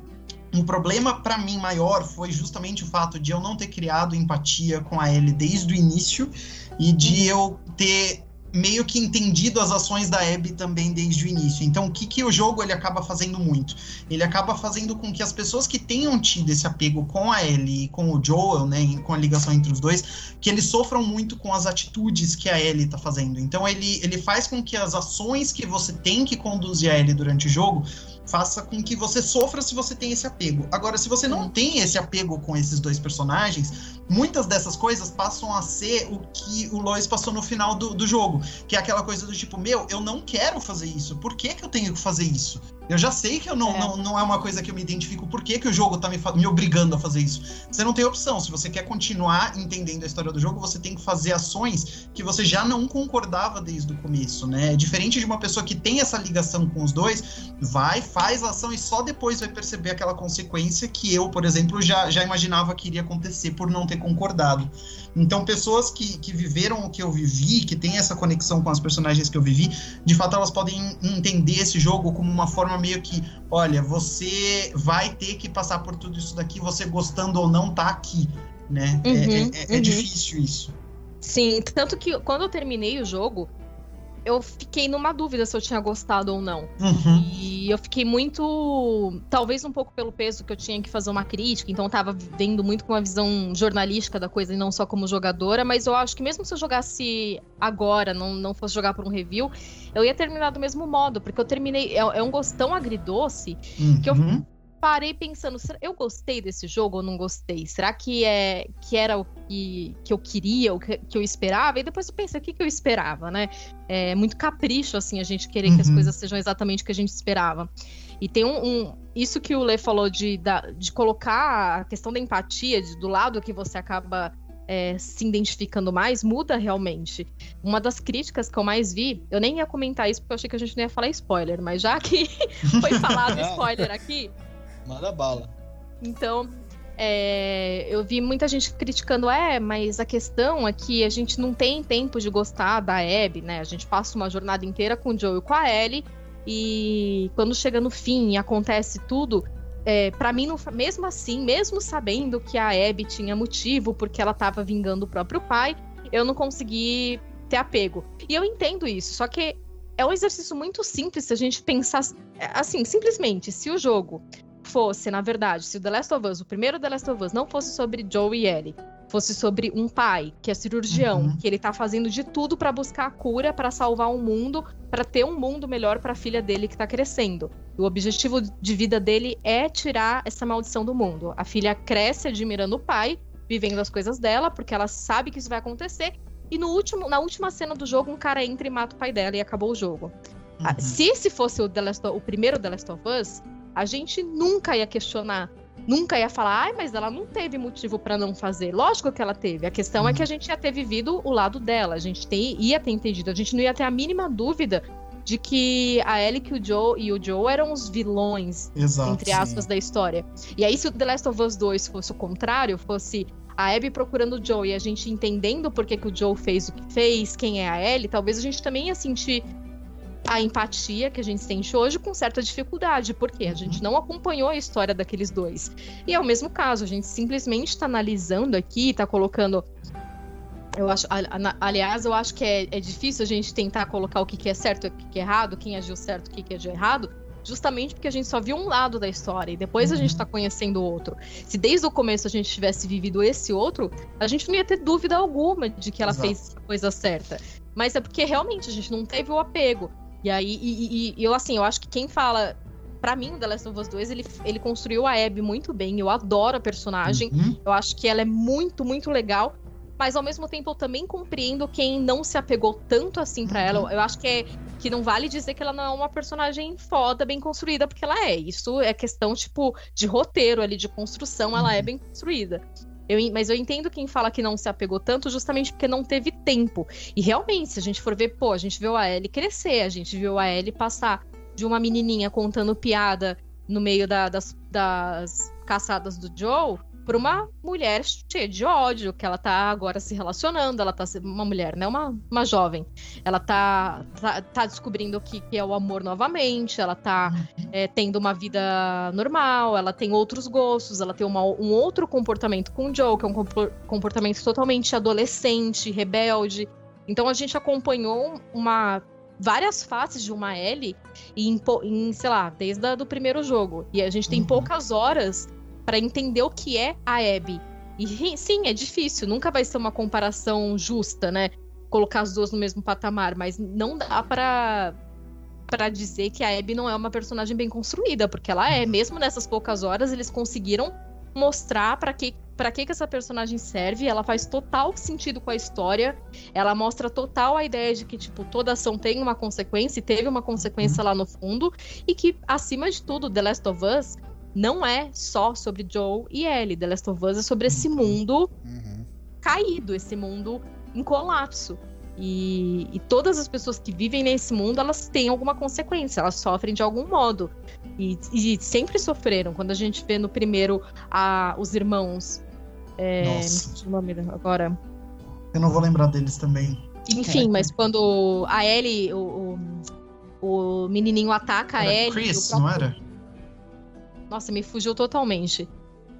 um problema pra mim maior foi justamente o fato de eu não ter criado empatia com a Ellie desde o início e de eu ter meio que entendido as ações da Abby também desde o início. Então, o que, que o jogo ele acaba fazendo muito? Ele acaba fazendo com que as pessoas que tenham tido esse apego com a Ellie e com o Joel, né, com a ligação entre os dois, que eles sofram muito com as atitudes que a Ellie tá fazendo. Então, ele, ele faz com que as ações que você tem que conduzir a Ellie durante o jogo faça com que você sofra se você tem esse apego. Agora, se você não tem esse apego com esses dois personagens, muitas dessas coisas passam a ser o que o Lois passou no final do, do jogo. Que é aquela coisa do tipo, meu, eu não quero fazer isso. Por que, que eu tenho que fazer isso? Eu já sei que eu não, É. não, não é uma coisa que eu me identifico. Por que, que o jogo tá me, me obrigando a fazer isso? Você não tem opção. Se você quer continuar entendendo a história do jogo, você tem que fazer ações que você já não concordava desde o começo, né? Diferente de uma pessoa que tem essa ligação com os dois, vai, faz a ação e só depois vai perceber aquela consequência que eu, por exemplo, já, já imaginava que iria acontecer por não ter concordado. Então, pessoas que, que viveram o que eu vivi, que têm essa conexão com as personagens que eu vivi, de fato elas podem entender esse jogo como uma forma meio que, olha, você vai ter que passar por tudo isso daqui, você gostando ou não, tá aqui, né? É- Uhum, é, é- é uhum. difícil isso. Sim, tanto que quando eu terminei o jogo, eu fiquei numa dúvida se eu tinha gostado ou não. Uhum. E eu fiquei muito. Talvez um pouco pelo peso que eu tinha que fazer uma crítica, então eu tava vendo muito com uma visão jornalística da coisa e não só como jogadora, mas eu acho que mesmo se eu jogasse agora, não, não fosse jogar por um review, eu ia terminar do mesmo modo, porque eu terminei. É, é um gosto tão agridoce que eu- Uhum. Parei pensando, eu gostei desse jogo ou não gostei? Será que é que era o que, que eu queria, o que, que eu esperava? E depois eu pensei, o que, que eu esperava, né? É muito capricho, assim, a gente querer que as Uhum. coisas sejam exatamente o que a gente esperava. E tem um. um- isso que o Lê falou de, da- de colocar a questão da empatia, de- do lado que você acaba. é, se identificando mais, muda realmente. Uma das críticas que eu mais vi, eu nem ia comentar isso porque eu achei que a gente não ia falar spoiler, mas já que foi falado spoiler aqui, Manda bala. então, é, eu vi muita gente criticando, é, mas a questão é que a gente não tem tempo de gostar da Abby, né? A gente passa uma jornada inteira com o Joe e com a Ellie, e quando chega no fim e acontece tudo, é, para mim, não, mesmo assim, mesmo sabendo que a Abby tinha motivo porque ela tava vingando o próprio pai, eu não consegui ter apego. E eu entendo isso, só que é um exercício muito simples se a gente pensar é, assim, simplesmente, se o jogo fosse, na verdade, se o The Last of Us, o primeiro The Last of Us, não fosse sobre Joe e Ellie, fosse sobre um pai que é cirurgião, Uhum. que ele tá fazendo de tudo pra buscar a cura, pra salvar o mundo, pra ter um mundo melhor pra filha dele que tá crescendo. O objetivo de vida dele é tirar essa maldição do mundo. A filha cresce admirando o pai, vivendo as coisas dela, porque ela sabe que isso vai acontecer. E no último, na última cena do jogo, um cara entra e mata o pai dela e acabou o jogo. Ah, Uhum. Se esse fosse o, The Last o primeiro The Last of Us, a gente nunca ia questionar. Nunca ia falar, ai, mas ela não teve motivo pra não fazer. Lógico que ela teve. A questão é que a gente ia ter vivido o lado dela. A gente tem- ia ter entendido. A gente não ia ter a mínima dúvida de que a Ellie que o Joe, e o Joe eram os vilões Exato. entre aspas, da história. E aí, se o The Last of Us 2 fosse o contrário, fosse a Abby procurando o Joe e a gente entendendo por que, que o Joe fez o que fez, quem é a Ellie, talvez a gente também ia sentir a empatia que a gente sente hoje com certa dificuldade, porque a gente não acompanhou a história daqueles dois. E é o mesmo caso, a gente simplesmente está analisando aqui, está colocando. Eu acho, aliás, eu acho que é, é, difícil a gente tentar colocar o que, que é certo e o que, que é errado, quem agiu certo e o que, que agiu errado, justamente porque a gente só viu um lado da história e depois uhum. a gente está conhecendo o outro. Se desde o começo a gente tivesse vivido esse outro, a gente não ia ter dúvida alguma de que ela Exato. fez a coisa certa. Mas é porque realmente a gente não teve o apego. E aí, e, e, e eu assim, eu acho que quem fala para mim, o The Last of Us 2, ele, ele construiu a Abby muito bem. Eu adoro a personagem. Uhum. Eu acho que ela é muito, muito legal. Mas ao mesmo tempo eu também compreendo quem não se apegou tanto assim para uhum. ela. Eu acho que é que não vale dizer que ela não é uma personagem foda, bem construída, porque ela é. Isso é questão, tipo, de roteiro ali, de construção, ela é uhum. bem construída. Eu, mas eu entendo quem fala que não se apegou tanto justamente porque não teve tempo. E realmente, se a gente for ver, pô, a gente viu a Ellie crescer, a gente viu a Ellie passar de uma menininha contando piada no meio da, das, das caçadas do Joe por uma mulher cheia de ódio, que ela tá agora se relacionando, ela tá uma mulher, né? Uma, uma jovem. Ela tá, tá, tá descobrindo o que, que, é o amor novamente, ela tá é, tendo uma vida normal, ela tem outros gostos, ela tem uma, um outro comportamento com o Joe, que é um comportamento totalmente adolescente, rebelde. Então a gente acompanhou uma várias faces de uma Ellie em, em sei lá, desde o primeiro jogo. E a gente tem uhum. poucas horas para entender o que é a Abby. E sim, é difícil, nunca vai ser uma comparação justa, né? Colocar as duas no mesmo patamar, mas não dá para para dizer que a Abby não é uma personagem bem construída, porque ela é, mesmo nessas poucas horas, eles conseguiram mostrar para que para que, que essa personagem serve, ela faz total sentido com a história, ela mostra total a ideia de que, tipo, toda ação tem uma consequência e teve uma consequência uhum. lá no fundo, e que, acima de tudo, The Last of Us não é só sobre Joe e Ellie. The Last of Us é sobre esse mundo uhum. caído, esse mundo em colapso. E, e, todas as pessoas que vivem nesse mundo, elas têm alguma consequência, elas sofrem de algum modo. E, e sempre sofreram. Quando a gente vê no primeiro a, os irmãos. É, Nossa. nome agora. Eu não vou lembrar deles também. Enfim, é. mas quando a Ellie, o, o, o menininho ataca era a Ellie. Chris, próprio... não era? Nossa, me fugiu totalmente.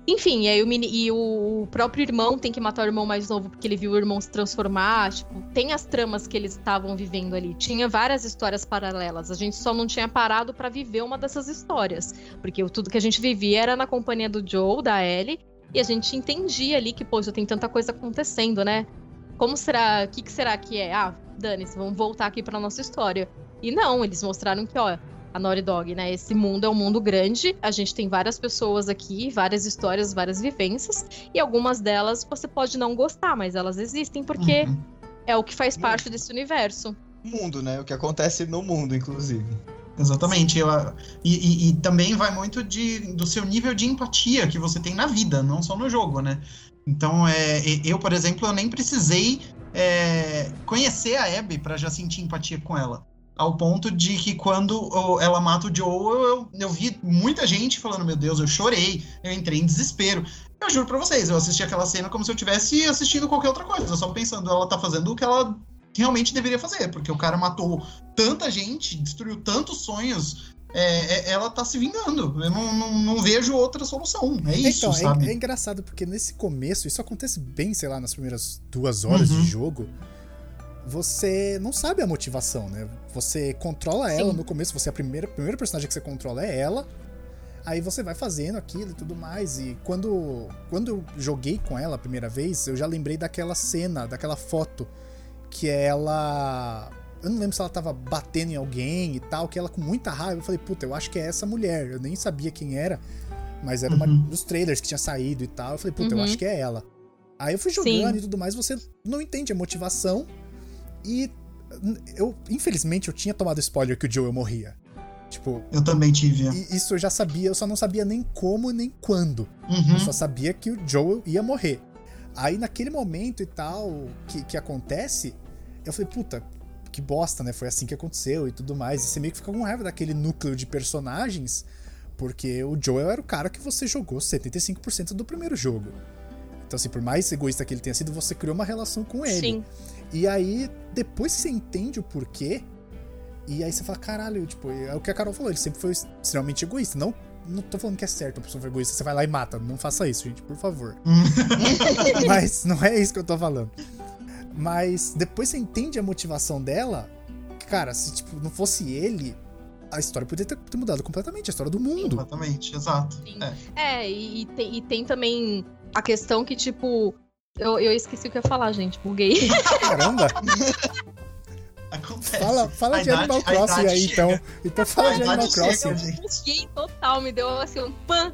Enfim, aí o, mini, e o próprio irmão tem que matar o irmão mais novo porque ele viu o irmão se transformar. Tipo, tem as tramas que eles estavam vivendo ali. Tinha várias histórias paralelas. A gente só não tinha parado para viver uma dessas histórias. Porque tudo que a gente vivia era na companhia do Joe, da Ellie. E a gente entendia ali que, poxa, tem tanta coisa acontecendo, né? Como será? O que, que será que é? Ah, dane-se, vamos voltar aqui pra nossa história. E não, eles mostraram que, ó, a Naughty Dog, né? Esse mundo é um mundo grande, a gente tem várias pessoas aqui, várias histórias, várias vivências, e algumas delas você pode não gostar, mas elas existem porque uhum. é o que faz parte desse universo. Mundo, né? O que acontece no mundo, inclusive. Exatamente. Eu, e, e, e, também vai muito de, do seu nível de empatia que você tem na vida, não só no jogo, né? Então, é, eu, por exemplo, eu nem precisei é, conhecer a Abby para já sentir empatia com ela ao ponto de que quando ela mata o Joe, eu, eu vi muita gente falando, meu Deus, eu chorei, eu entrei em desespero. Eu juro pra vocês, eu assisti aquela cena como se eu estivesse assistindo qualquer outra coisa, só pensando, ela tá fazendo o que ela realmente deveria fazer, porque o cara matou tanta gente, destruiu tantos sonhos, é, é, ela tá se vingando. Eu não, não, não, vejo outra solução. É isso, então, é sabe? É, é, engraçado, porque nesse começo, isso acontece bem, sei lá, nas primeiras duas horas uhum. de jogo você não sabe a motivação, né? Você controla Sim. ela no começo, você é a primeira, a primeira personagem que você controla é ela. Aí você vai fazendo aquilo e tudo mais. E quando, quando eu joguei com ela a primeira vez, eu já lembrei daquela cena, daquela foto que ela. Eu não lembro se ela tava batendo em alguém e tal, que ela com muita raiva. Eu falei, puta, eu acho que é essa mulher. Eu nem sabia quem era, mas era uhum. uma dos trailers que tinha saído e tal. Eu falei, puta, uhum. eu acho que é ela. Aí eu fui jogando Sim. e tudo mais, você não entende a motivação e eu, infelizmente, eu tinha tomado spoiler que o Joel morria. Tipo. Eu também tive. Isso eu já sabia, eu só não sabia nem como nem quando. Uhum. Eu só sabia que o Joel ia morrer. Aí naquele momento e tal que, que acontece, eu falei, puta, que bosta, né? Foi assim que aconteceu e tudo mais. E você meio que fica com raiva daquele núcleo de personagens, porque o Joel era o cara que você jogou 75% do primeiro jogo. Então, assim, por mais egoísta que ele tenha sido, você criou uma relação com ele. Sim. E aí, depois que você entende o porquê, E aí você fala, caralho, tipo, é o que a Carol falou, ele sempre foi extremamente egoísta. Não, não tô falando que é certo a pessoa egoísta, você vai lá e mata. Não faça isso, gente, por favor. Mas não é isso que eu tô falando. Mas depois você entende a motivação dela, cara, se tipo, não fosse ele, a história poderia ter, ter mudado completamente, a história do mundo. Exatamente, exato. Sim. É. É, e, e tem, e tem também a questão que, tipo. Eu, eu esqueci o que eu ia falar, gente. Buguei. Caramba! Acontece. Fala, fala A de idade- Animal Crossing aí, chega. então. Então fala A de Animal chega, Crossing. gente. Buguei total, me deu assim um pan.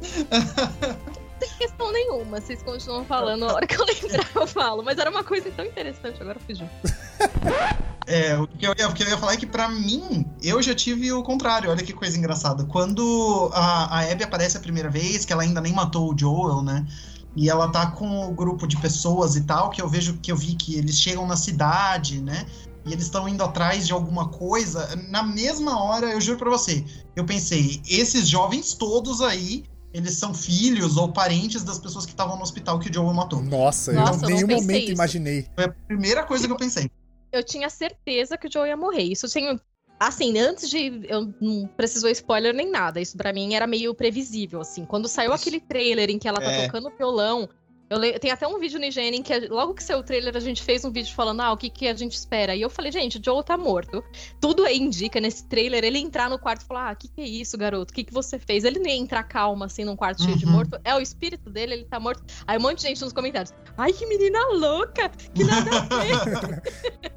Não tem questão nenhuma, vocês continuam falando. A hora que eu lembrar, eu falo. Mas era uma coisa tão interessante, agora fugiu. É, o que, eu, ia- o que eu ia falar é que pra mim, eu já tive o contrário. Olha que coisa engraçada. Quando a, a Abby aparece a primeira vez, que ela ainda nem matou o Joel, né? E ela tá com o grupo de pessoas e tal, que eu vejo que eu vi que eles chegam na cidade, né? E eles estão indo atrás de alguma coisa. Na mesma hora, eu juro pra você, eu pensei, esses jovens todos aí, eles são filhos ou parentes das pessoas que estavam no hospital que o Joel matou. Nossa, Nossa, eu em nenhum momento isso. imaginei. Foi a primeira coisa que eu pensei. Eu tinha certeza que o Joe ia morrer. Isso eu tenho. Assim, antes de. Eu não precisou spoiler nem nada. Isso pra mim era meio previsível, assim. Quando saiu aquele trailer em que ela tá É. tocando violão. Eu le... Tem até um vídeo no IGN em que logo que saiu o trailer a gente fez um vídeo falando, ah, o que, que a gente espera. E eu falei, gente, o Joel tá morto. Tudo indica nesse trailer ele entrar no quarto e falar, ah, o que, que é isso, garoto? O que, que você fez? Ele não ia entrar calma, assim, num quarto cheio de Uhum. morto. É o espírito dele, ele tá morto. Aí um monte de gente nos comentários, ai, que menina louca! Que nada a ver.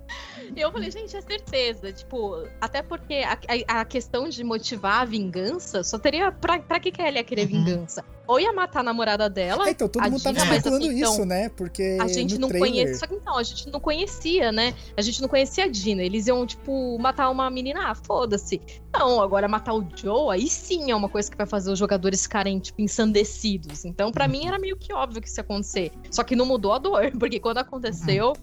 E eu falei, gente, é certeza. Tipo, até porque a, a- a questão de motivar a vingança só teria. Pra, pra que, que ela ia querer Uhum. vingança? Ou ia matar a namorada dela. É, então todo mundo tava mas especulando assim, então, isso, né? Porque A gente não trailer... conhecia. Só que então, a gente não conhecia, né? A gente não conhecia a Dina. Eles iam, tipo, matar uma menina. Ah, foda-se. Não, agora matar o Joe, aí sim é uma coisa que vai fazer os jogadores ficarem, tipo, ensandecidos. Então, pra mim, era meio que óbvio que isso ia acontecer. Só que não mudou a dor, porque quando aconteceu,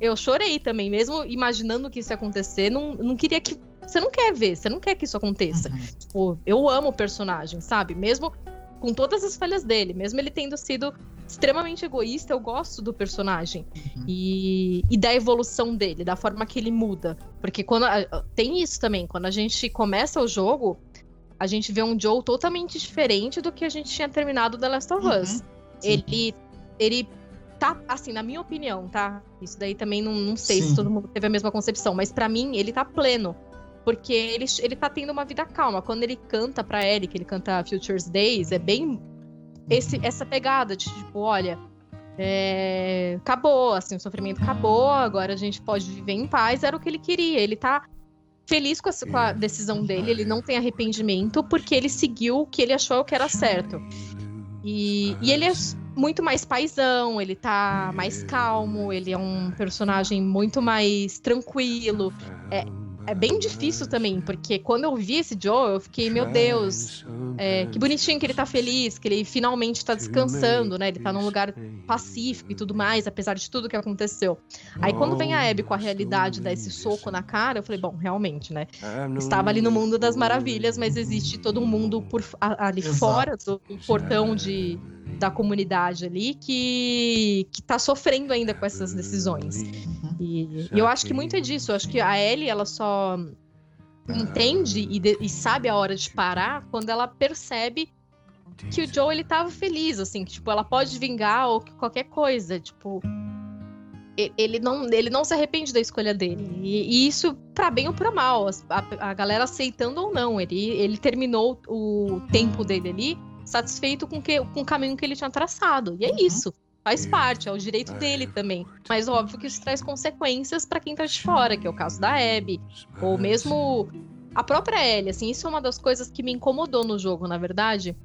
eu chorei também. Mesmo imaginando que isso ia acontecer, não, não queria que. Você não quer ver, você não quer que isso aconteça. Uhum. Tipo, eu amo o personagem, sabe? Mesmo com todas as falhas dele, mesmo ele tendo sido extremamente egoísta, eu gosto do personagem. Uhum. E, e da evolução dele, da forma que ele muda. Porque quando. a- Tem isso também, quando a gente começa o jogo, a gente vê um Joe totalmente diferente do que a gente tinha terminado The Last of Uhum. Us. Sim. Ele. Ele tá, assim, na minha opinião, tá? Isso daí também não, não sei Sim. se todo mundo teve a mesma concepção, mas pra mim ele tá pleno. Porque ele, ele tá tendo uma vida calma. Quando ele canta pra que ele canta Future's Days, é bem esse, essa pegada de tipo, olha, é, acabou, assim, o sofrimento acabou, agora a gente pode viver em paz, era o que ele queria. Ele tá feliz com a, com a decisão dele, ele não tem arrependimento, porque ele seguiu o que ele achou que era certo. E, e ele é muito mais paisão, ele tá mais calmo, ele é um personagem muito mais tranquilo. É, é bem difícil também, porque quando eu vi esse Joe, eu fiquei, meu Deus, é, que bonitinho que ele tá feliz, que ele finalmente tá descansando, né? Ele tá num lugar pacífico e tudo mais, apesar de tudo que aconteceu. Aí quando vem a Abby com a realidade, dá esse soco na cara, eu falei, bom, realmente, né? Estava ali no mundo das maravilhas, mas existe todo um mundo por, ali Exato. fora do portão de, da comunidade ali que, que tá sofrendo ainda com essas decisões. E, e eu acho que muito é disso. Eu acho que a Ellie, ela só entende e, de- e sabe a hora de parar quando ela percebe que o Joe, ele tava feliz, assim, que, tipo, ela pode vingar ou que qualquer coisa, tipo... Ele não, ele não se arrepende da escolha dele. E, e isso, pra bem ou pra mal, a, a galera aceitando ou não. Ele, ele terminou o tempo dele ali satisfeito com, que, com o caminho que ele tinha traçado. E é Uhum. isso. Faz parte, é o direito dele também. Mas óbvio que isso traz consequências pra quem tá de fora, que é o caso da Abby. Ou mesmo a própria Ellie, assim, isso é uma das coisas que me incomodou no jogo, na verdade.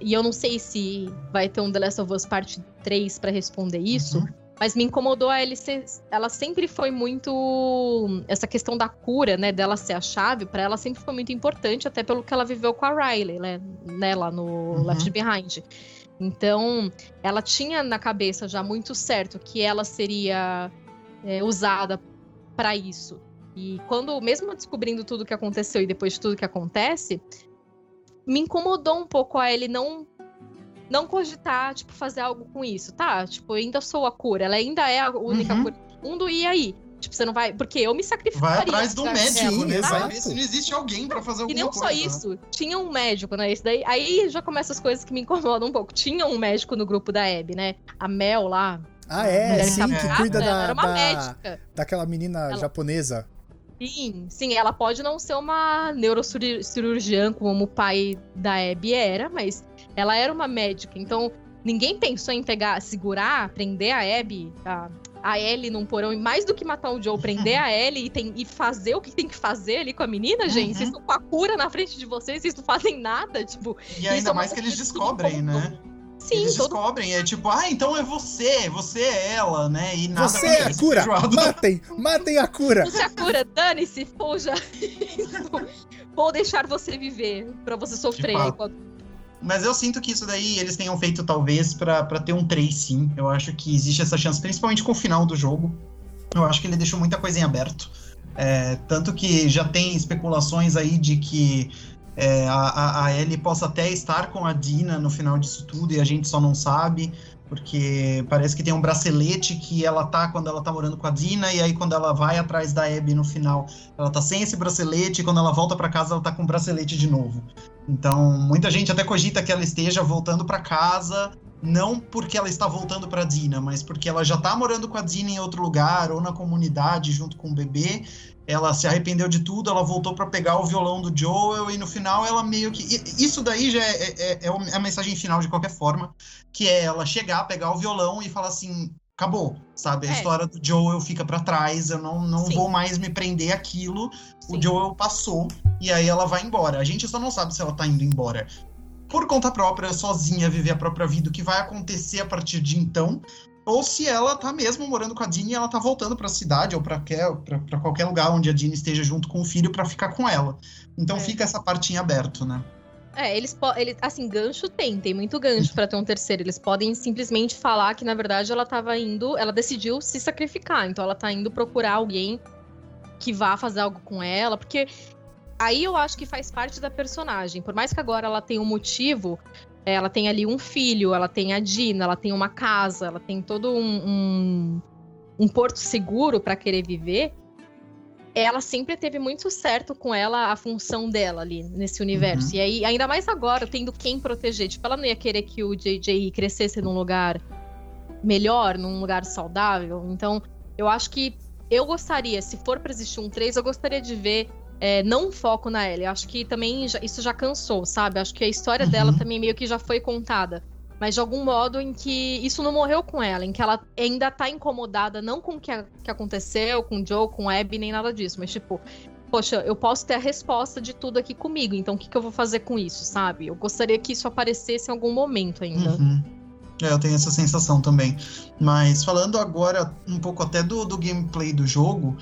E eu não sei se vai ter um The Last of Us Parte 3 pra responder isso, Uhum. Mas me incomodou a ser, ela sempre foi muito essa questão da cura, né, dela ser a chave, pra ela sempre foi muito importante, até pelo que ela viveu com a Riley, né, né lá no Uhum. Left Behind. Então, ela tinha na cabeça já muito certo que ela seria é, usada pra isso. E quando, mesmo descobrindo tudo que aconteceu e depois de tudo que acontece, me incomodou um pouco a ele não não cogitar, tipo, fazer algo com isso, tá? Tipo, eu ainda sou a cura, ela ainda é a única Uhum. cura do mundo, e aí? Tipo, você não vai. Porque eu me sacrificaria. Vai atrás do médico, né? exato. Vai ver se não existe alguém pra fazer E alguma não coisa. só isso, tinha um médico, né? Isso daí, aí já começa as coisas que me incomodam um pouco. Tinha um médico no grupo da Abby, né? A Mel lá. Ah, é, sim, que encaminhada, cuida da, era uma da- médica. daquela menina Ela- japonesa. Sim, sim, ela pode não ser uma neurocirurgiã como o pai da Abby era, mas ela era uma médica. Então, ninguém pensou em pegar, segurar, prender a Abby, a, a Ellie num porão, e mais do que matar o Joe, prender a Ellie e, tem- e fazer o que tem que fazer ali com a menina, gente. Uhum. Vocês estão com a cura na frente de vocês, vocês não fazem nada, tipo. E é ainda mais que eles descobrem, né? Sim, eles todo descobrem, é tipo, ah, então é você, você é ela, né? E nada Você é a cura! Matem! Matem a cura! Você a cura, dane-se, fuja. Vou deixar você viver, pra você sofrer. fato. enquanto- Mas eu sinto que isso daí eles tenham feito talvez pra ter um 3 sim. Eu acho que existe essa chance, principalmente com o final do jogo. Eu acho que ele deixou muita coisa em aberto. É, tanto que já tem especulações aí de que é, a, a Ellie possa até estar com a Dina no final disso tudo e a gente só não sabe. Porque parece que tem um bracelete que ela tá quando ela tá morando com a Dina, e aí quando ela vai atrás da Abby no final, ela tá sem esse bracelete, e quando ela volta pra casa, ela tá com o bracelete de novo. Então, muita gente até cogita que ela esteja voltando pra casa, não porque ela está voltando pra Dina, mas porque ela já tá morando com a Dina em outro lugar, ou na comunidade, junto com o bebê. Ela se arrependeu de tudo, ela voltou pra pegar o violão do Joel, e no final ela meio que. Isso daí já é, é- é a mensagem final de qualquer forma, que é ela chegar, pegar o violão e falar assim. Acabou, sabe? A É. história do Joel fica pra trás, eu não, não Sim. vou mais me prender aquilo. Sim. O Joel passou e aí ela vai embora. A gente só não sabe se ela tá indo embora por conta própria, sozinha, viver a própria vida, o que vai acontecer a partir de então, ou se ela tá mesmo morando com a Dini e ela tá voltando pra cidade ou pra qualquer lugar onde a Dini esteja junto com o filho pra ficar com ela. Então É. fica essa partinha aberto, né? É, eles podem. Assim, gancho tem, tem muito gancho pra ter um terceiro. Eles podem simplesmente falar que, na verdade, ela tava indo. Ela decidiu se sacrificar. Então ela tá indo procurar alguém que vá fazer algo com ela. Porque aí eu acho que faz parte da personagem. Por mais que agora ela tenha um motivo. Ela tem ali um filho, ela tem a Dina, ela tem uma casa, ela tem todo um, um, um porto seguro pra querer viver ela sempre teve muito certo com ela a função dela ali nesse universo. Uhum. E aí, ainda mais agora, tendo quem proteger. Tipo, ela não ia querer que o JJ crescesse num lugar melhor, num lugar saudável. Então, eu acho que eu gostaria, se for pra existir um 3, eu gostaria de ver. É, não foco na Ellie. Acho que também já- isso já cansou, sabe? Acho que a história Uhum. dela também meio que já foi contada. Mas de algum modo em que isso não morreu com ela, em que ela ainda tá incomodada, não com o que, a- que aconteceu, com o Joe, com o Abby, nem nada disso, mas tipo, poxa, eu posso ter a resposta de tudo aqui comigo, então o que, que eu vou fazer com isso, sabe? Eu gostaria que isso aparecesse em algum momento ainda. Uhum. É, eu tenho essa sensação também. Mas falando agora um pouco até do, do gameplay do jogo,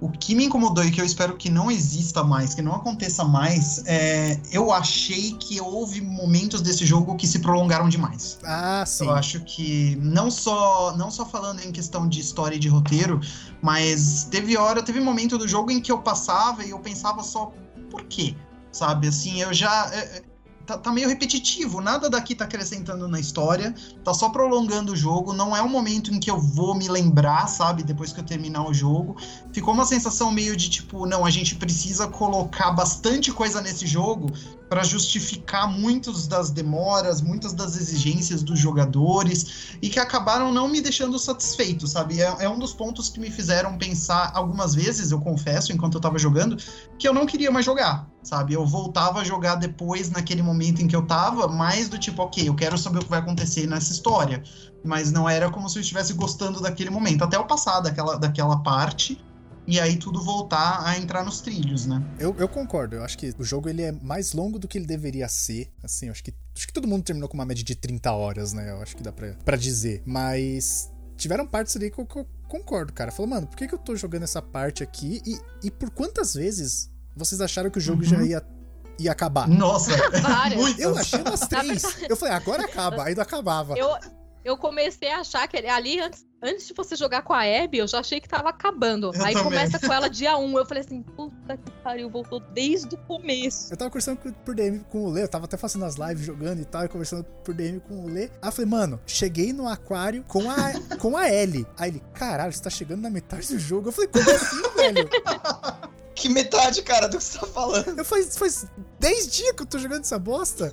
o que me incomodou e que eu espero que não exista mais, que não aconteça mais, é, eu achei que houve momentos desse jogo que se prolongaram demais. Ah, sim. Eu acho que não só não só falando em questão de história e de roteiro, mas teve hora, teve momento do jogo em que eu passava e eu pensava só por quê, sabe? Assim, eu já é, é, tá, tá meio repetitivo, nada daqui tá acrescentando na história, tá só prolongando o jogo, não é um momento em que eu vou me lembrar, sabe, depois que eu terminar o jogo. Ficou uma sensação meio de tipo, não, a gente precisa colocar bastante coisa nesse jogo para justificar muitas das demoras, muitas das exigências dos jogadores e que acabaram não me deixando satisfeito, sabe? É, é um dos pontos que me fizeram pensar algumas vezes, eu confesso, enquanto eu tava jogando, que eu não queria mais jogar, sabe? Eu voltava a jogar depois, naquele momento em que eu tava, mais do tipo, ok, eu quero saber o que vai acontecer nessa história. Mas não era como se eu estivesse gostando daquele momento, até eu passar daquela, daquela parte. E aí tudo voltar a entrar nos trilhos, né? Eu, eu concordo, eu acho que o jogo ele é mais longo do que ele deveria ser. Assim, eu acho que, acho que todo mundo terminou com uma média de 30 horas, né? Eu acho que dá pra, pra dizer. Mas tiveram partes ali que eu, que eu concordo, cara. Falou, mano, por que, que eu tô jogando essa parte aqui? E, e por quantas vezes vocês acharam que o jogo Uhum. já ia, ia acabar? Nossa, Várias. Eu achei umas três. Eu falei, agora acaba, aí não acabava. Eu, eu comecei a achar que ele, ali, antes, antes de você jogar com a Abby, eu já achei que tava acabando. Eu Aí também. começa com ela dia 1. Eu falei assim, puta que pariu, voltou desde o começo. Eu tava conversando por DM com o Lê, eu tava até fazendo as lives jogando e tal, e conversando por DM com o Lê. Aí eu falei, mano, cheguei no aquário com a, com a Ellie. Aí ele, caralho, você tá chegando na metade do jogo. Eu falei, como assim, velho? Que metade, cara, do que você tá falando? Eu faz, faz 10 dias que eu tô jogando essa bosta.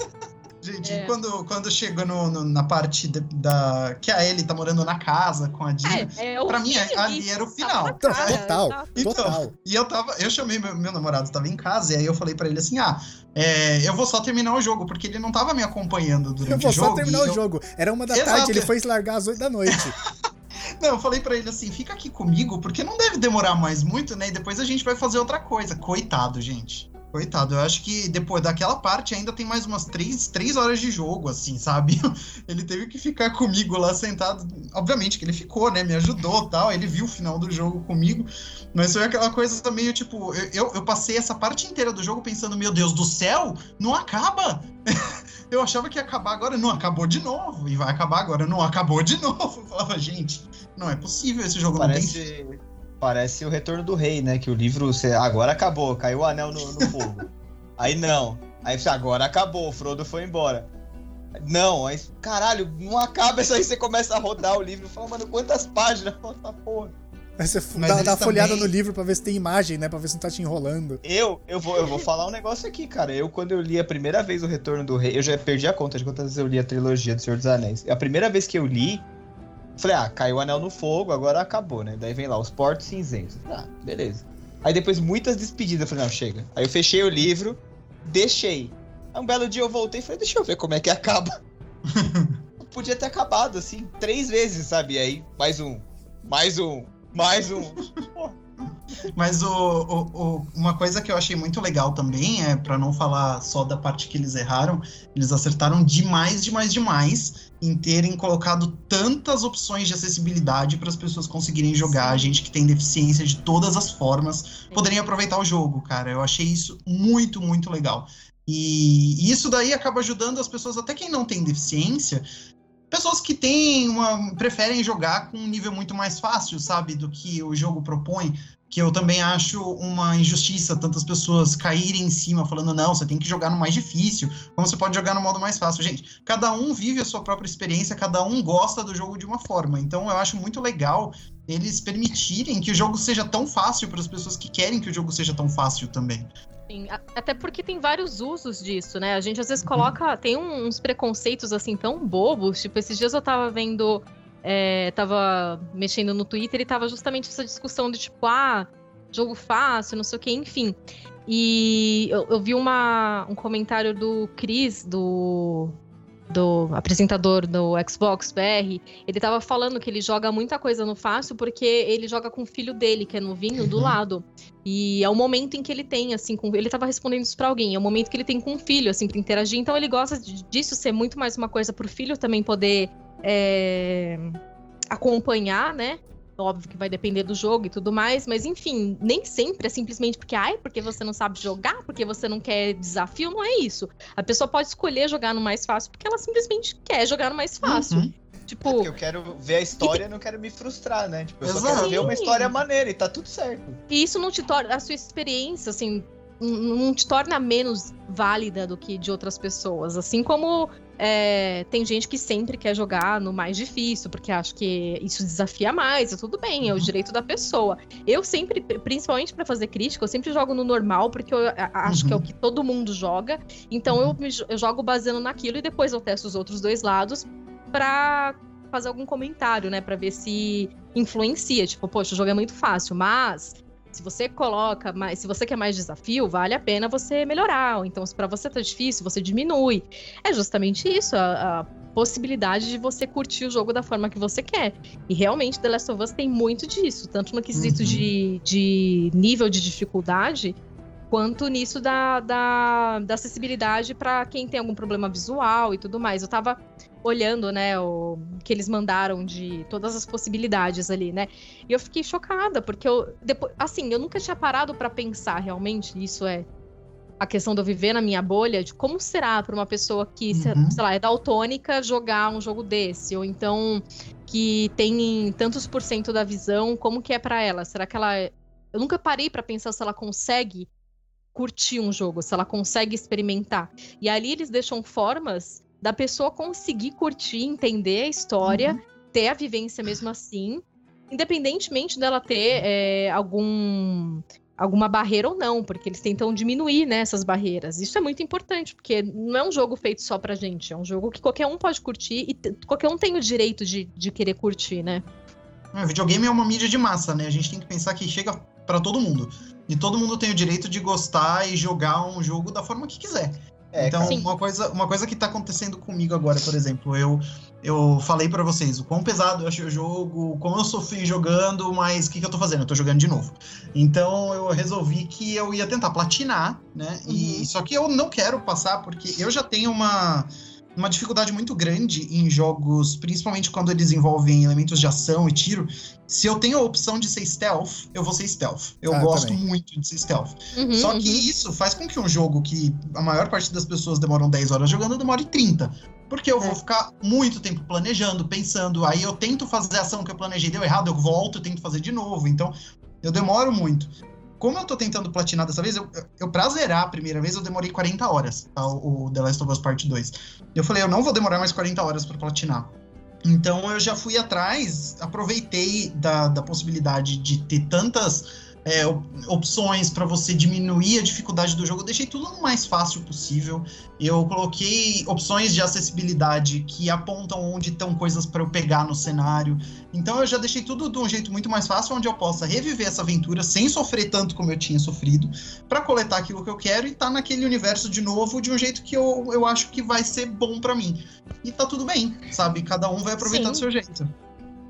Gente, É. quando, quando chega no, no- na parte de- da. que a Ellie tá morando na casa com a Dina. É, é Pra mim, fim, ali era o tava final. na Então, cara, total, tá? Então, total. E eu tava. Eu chamei meu, meu namorado, tava em casa, e aí eu falei pra ele assim: ah, é, eu vou só terminar o jogo, porque ele não tava me acompanhando Eu durante vou o jogo. só terminar o eu- jogo. Era uma da Exato. tarde, ele foi largar às 8 da noite. Não, eu falei pra ele assim: fica aqui comigo, porque não deve demorar mais muito, né? E depois a gente vai fazer outra coisa. Coitado, gente. Coitado, eu acho que depois daquela parte ainda tem mais umas três, três horas de jogo, assim, sabe? Ele teve que ficar comigo lá sentado. Obviamente que ele ficou, né? Me ajudou tal. Ele viu o final do jogo comigo. Mas foi aquela coisa meio tipo. Eu, eu, passei essa parte inteira do jogo pensando: meu Deus do céu, não acaba! eu achava que ia acabar agora, não acabou de novo. E vai acabar agora, não acabou de novo. Eu falava, gente, não é possível esse jogo não tem Parece, o Retorno do Rei, né? Que o livro, você, agora acabou, caiu o anel no, no fogo. aí não. Aí você, agora acabou, o Frodo foi embora. Não, aí, caralho, não acaba isso aí, você começa a rodar o livro e fala, mano, quantas páginas? Quanta porra. Aí você Mas dá, dá uma folhada também- no livro pra ver se tem imagem, né? Pra ver se não tá te enrolando. Eu, eu vou, eu vou falar um negócio aqui, cara. Eu, quando eu li a primeira vez o Retorno do Rei, eu já perdi a conta de quantas vezes eu li a trilogia do Senhor dos Anéis. A primeira vez que eu li, falei, ah, caiu o anel no fogo, agora acabou, né? Daí vem lá, os portos cinzentos. Ah, beleza. Aí depois muitas despedidas, eu falei, não, chega. Aí eu fechei o livro, deixei. Aí um belo dia eu voltei e falei, deixa eu ver como é que acaba. Podia ter acabado, assim, três vezes, sabe? Aí, mais um, mais um, mais um. Mas o, o- o- uma coisa que eu achei muito legal também é, pra não falar só da parte que eles erraram, eles acertaram demais, demais, demais em terem colocado tantas opções de acessibilidade para as pessoas conseguirem jogar, a gente que tem deficiência de todas as formas, poderem aproveitar o jogo, cara. Eu achei isso muito, muito legal. E isso daí acaba ajudando as pessoas, até quem não tem deficiência, pessoas que têm uma, preferem jogar com um nível muito mais fácil, sabe, do que o jogo propõe que eu também acho uma injustiça tantas pessoas caírem em cima falando não, você tem que jogar no mais difícil, como você pode jogar no modo mais fácil. Gente, cada um vive a sua própria experiência, cada um gosta do jogo de uma forma. Então eu acho muito legal eles permitirem que o jogo seja tão fácil para as pessoas que querem que o jogo seja tão fácil também. Sim, até porque tem vários usos disso, né? A gente às vezes Uhum. coloca. Tem uns preconceitos assim tão bobos. Tipo, esses dias eu tava vendo. É, tava mexendo no Twitter e tava justamente essa discussão de tipo, ah, jogo fácil, não sei o que, enfim. E eu, eu vi uma, um comentário do Chris, do. Do apresentador do Xbox BR, ele tava falando que ele joga muita coisa no fácil porque ele joga com o filho dele, que é novinho, do Uhum. lado. E é o momento em que ele tem, assim, com. Ele tava respondendo isso pra alguém, é o momento que ele tem com o filho, assim, pra interagir. Então ele gosta disso ser muito mais uma coisa pro filho também poder é, acompanhar, né? Óbvio que vai depender do jogo e tudo mais, mas enfim, nem sempre é simplesmente porque, ai, porque você não sabe jogar, porque você não quer desafio, não é isso. A pessoa pode escolher jogar no mais fácil porque ela simplesmente quer jogar no mais fácil. Uhum. Tipo, Porque eu quero ver a história e não quero me frustrar, né? Tipo, eu só Exato. quero ver uma história maneira e tá tudo certo. E isso não te torna. A sua experiência, assim, não te torna menos válida do que de outras pessoas. Assim como é, tem gente que sempre quer jogar no mais difícil, porque acha que isso desafia mais, e tudo bem, é o Uhum. direito da pessoa. Eu sempre, principalmente pra fazer crítica, eu sempre jogo no normal, porque eu acho que é o Uhum. que todo mundo joga. Então eu, eu jogo baseando naquilo e depois eu testo os outros dois lados pra fazer algum comentário, né? Pra ver se influencia. Tipo, poxa, o jogo é muito fácil, mas se você coloca mais, se você quer mais desafio, vale a pena você melhorar. Ou então, se pra você tá difícil, você diminui. É justamente isso, a, a possibilidade de você curtir o jogo da forma que você quer. E realmente, The Last of Us tem muito disso, tanto no quesito Uhum. de, de nível de dificuldade, quanto nisso da, da, da acessibilidade pra quem tem algum problema visual e tudo mais. Eu tava olhando, né, o que eles mandaram de todas as possibilidades ali, né? E eu fiquei chocada, porque eu depois, assim, eu nunca tinha parado pra pensar realmente, isso é a questão de eu viver na minha bolha, de como será para uma pessoa que, Uhum. sei lá, é daltônica jogar um jogo desse, ou então que tem tantos por cento da visão, como que é para ela? Será que ela. Eu nunca parei para pensar se ela consegue curtir um jogo, se ela consegue experimentar. E ali eles deixam formas da pessoa conseguir curtir, entender a história, Uhum. ter a vivência mesmo assim, independentemente dela ter é, algum alguma barreira ou não, porque eles tentam diminuir né, essas barreiras. Isso é muito importante, porque não é um jogo feito só pra gente, é um jogo que qualquer um pode curtir e qualquer um tem o direito de, de querer curtir, né? É, videogame é uma mídia de massa, né? A gente tem que pensar que chega pra todo mundo. E todo mundo tem o direito de gostar e jogar um jogo da forma que quiser. É, então. Sim. uma coisa, uma coisa que tá acontecendo comigo agora, por exemplo, eu, eu falei pra vocês o quão pesado eu achei o jogo, o quão eu sofri jogando, mas o que, que eu tô fazendo? Eu tô jogando de novo. Então eu resolvi que eu ia tentar platinar, né? E, Uhum. só que eu não quero passar, porque eu já tenho uma, uma dificuldade muito grande em jogos, principalmente quando eles envolvem elementos de ação e tiro. Se eu tenho a opção de ser stealth, eu vou ser stealth. Eu Ah, gosto também. muito de ser stealth. Uhum, Só uhum. que isso faz com que um jogo que a maior parte das pessoas demoram 10 horas jogando, demore 30. Porque eu É. vou ficar muito tempo planejando, pensando, aí eu tento fazer a ação que eu planejei, deu errado, eu volto, eu tento fazer de novo. Então, eu demoro muito. Como eu tô tentando platinar dessa vez, eu, eu pra zerar a primeira vez, eu demorei 40 horas, tá? O, The Last of Us Part 2. Eu falei, eu não vou demorar mais 40 horas pra platinar. Então eu já fui atrás, aproveitei da, da possibilidade de ter tantas é, op- opções para você diminuir a dificuldade do jogo. Eu deixei tudo no mais fácil possível. Eu coloquei opções de acessibilidade que apontam onde estão coisas para eu pegar no cenário. Então eu já deixei tudo de um jeito muito mais fácil, onde eu possa reviver essa aventura sem sofrer tanto como eu tinha sofrido, para coletar aquilo que eu quero e estar naquele universo de novo de um jeito que eu, eu acho que vai ser bom para mim. E tá tudo bem, sabe? Cada um vai aproveitar Sim. do seu jeito.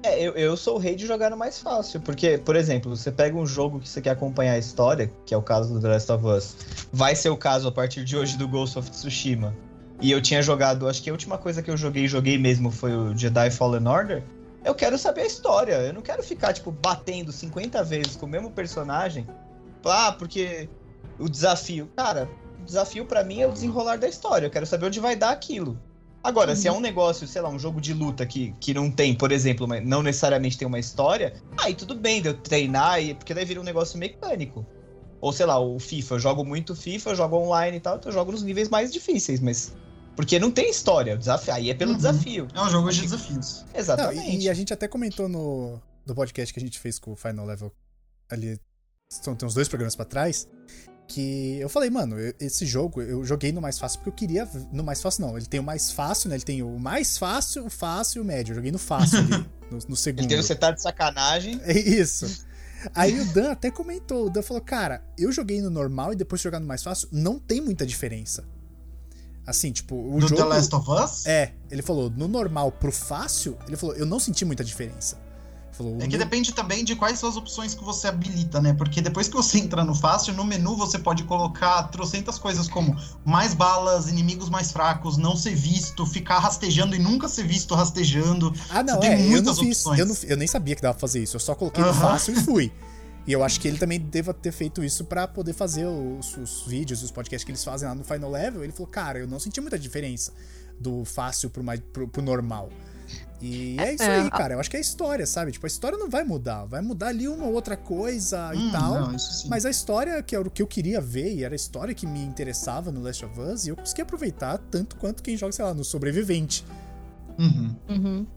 É, eu, eu sou o rei de jogar no mais fácil, porque, por exemplo, você pega um jogo que você quer acompanhar a história, que é o caso do The Last of Us, vai ser o caso a partir de hoje do Ghost of Tsushima, e eu tinha jogado, acho que a última coisa que eu joguei, joguei mesmo, foi o Jedi Fallen Order, eu quero saber a história, eu não quero ficar, tipo, batendo 50 vezes com o mesmo personagem, ah, porque o desafio, cara, o desafio pra mim é o desenrolar da história, eu quero saber onde vai dar aquilo. Agora, se é um negócio, sei lá, um jogo de luta que, que não tem, por exemplo, mas não necessariamente tem uma história, aí tudo bem de eu treinar, e, porque daí vira um negócio mecânico. Ou sei lá, o FIFA, eu jogo muito FIFA, eu jogo online e tal, então eu jogo nos níveis mais difíceis, mas. Porque não tem história, o desafio, aí é pelo Uhum. desafio. É um jogo de desafios. Não, Exatamente. e, e a gente até comentou no, no podcast que a gente fez com o Final Level ali, são, tem uns dois programas pra trás, que eu falei, mano, eu- esse jogo eu joguei no mais fácil porque eu queria. No mais fácil não, ele tem o mais fácil, né? Ele tem o mais fácil, o fácil e o médio. Eu joguei no fácil ali, no, no segundo. Então você tá de sacanagem. É isso. Aí o Dan até comentou, o Dan falou, cara, eu joguei no normal e depois de jogar no mais fácil, não tem muita diferença. Assim, tipo, o do jogo... The Last of Us? É, ele falou, no normal pro fácil, ele falou, eu não senti muita diferença. Falou, É que no- depende também de quais são as opções que você habilita, né? Porque depois que você entra no fácil, no menu você pode colocar trocentas coisas como mais balas, inimigos mais fracos, não ser visto, ficar rastejando e nunca ser visto rastejando. Ah, não, Você tem é, eu não muitas fiz. opções. Eu, não, eu nem sabia que dava pra fazer isso. Eu só coloquei no Aham. fácil e fui. E eu acho que ele também deva ter feito isso pra poder fazer os, os vídeos, os podcasts que eles fazem lá no Final Level. Ele falou, cara, eu não senti muita diferença do fácil pro, mais, pro, pro normal. E é isso É, aí, a- cara. Eu acho que é a história, sabe? Tipo, a história não vai mudar. Vai mudar ali uma outra coisa e Hum, tal. Não, isso sim. Mas a história, que era o que eu queria ver, e era a história que me interessava no Last of Us, e eu consegui aproveitar tanto quanto quem joga, sei lá, no Sobrevivente. Uhum. Uhum.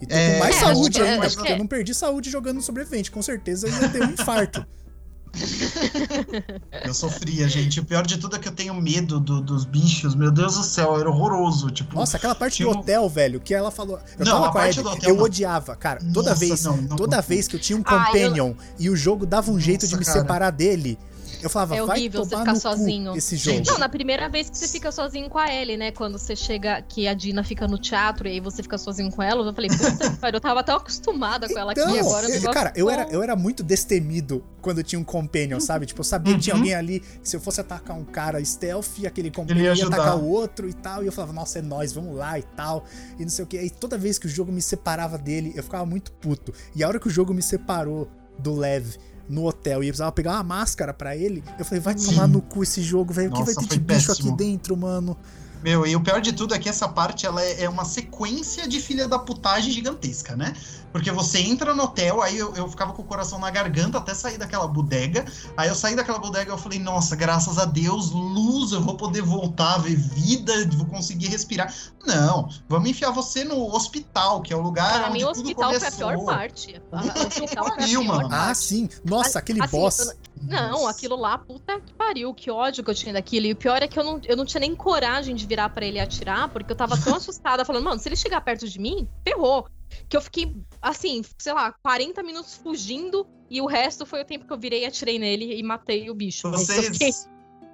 E tô É, com mais é, saúde acho que- ainda, acho porque que é. eu não perdi saúde jogando no sobrevivente. Com certeza eu ia ter um infarto. Eu sofria, gente. O pior de tudo é que eu tenho medo do- dos bichos. Meu Deus do céu, era horroroso. Tipo, Nossa, aquela parte do tinha um- hotel, velho, que ela falou. Eu Não, tava com a parte Ed, do hotel eu não. odiava, cara. Toda Nossa, vez, não, não, toda não. vez que eu tinha um Ah, eu- companion e o jogo dava um jeito de Nossa, me cara. separar dele, eu falava, É vai horrível você ficar sozinho. esse jogo. Gente, Não, na primeira vez que você fica sozinho com a Ellie, né? Quando você chega, que a Dina fica no teatro e aí você fica sozinho com ela, eu falei, puta que pariu, eu tava tão acostumada com ela aqui Então, agora. o eu- cara, eu era, eu era muito destemido quando tinha um companion, sabe? Tipo, eu sabia que tinha Uhum. alguém ali, se eu fosse atacar um cara stealth, aquele Ele companion ia ia atacar o outro e tal. E eu falava, nossa, é nóis, vamos lá e tal. E não sei o que. Aí toda vez que o jogo me separava dele, eu ficava muito puto. E a hora que o jogo me separou do Lev no hotel e eu precisava pegar uma máscara pra ele. Eu falei, vai tomar no cu esse jogo, velho. O que vai ter de bicho péssimo. aqui dentro, mano? Meu, e o pior de tudo é que essa parte ela é é uma sequência de filha da putagem gigantesca, né? Porque você entra no hotel, aí eu, eu ficava com o coração na garganta até sair daquela bodega. Aí eu saí daquela bodega e eu falei, nossa, graças a Deus, luz, eu vou poder voltar, ver vida, vou conseguir respirar. Não, vamos enfiar você no hospital, que é o lugar Pra onde mim, o tudo hospital foi a começou. pior parte. O hospital foi a pariu, pior mano. Ah, parte. sim. Nossa, aquele Assim, boss. eu Não, aquilo lá, puta que pariu, que ódio que eu tinha daquilo. E o pior é que eu não, eu não tinha nem coragem de virar pra ele atirar, porque eu tava tão assustada, falando, mano, se ele chegar perto de mim, ferrou. Que eu fiquei, assim, sei lá, 40 minutos fugindo, e o resto foi o tempo que eu virei, atirei nele e matei o bicho. Mas Eu fiquei, Vocês,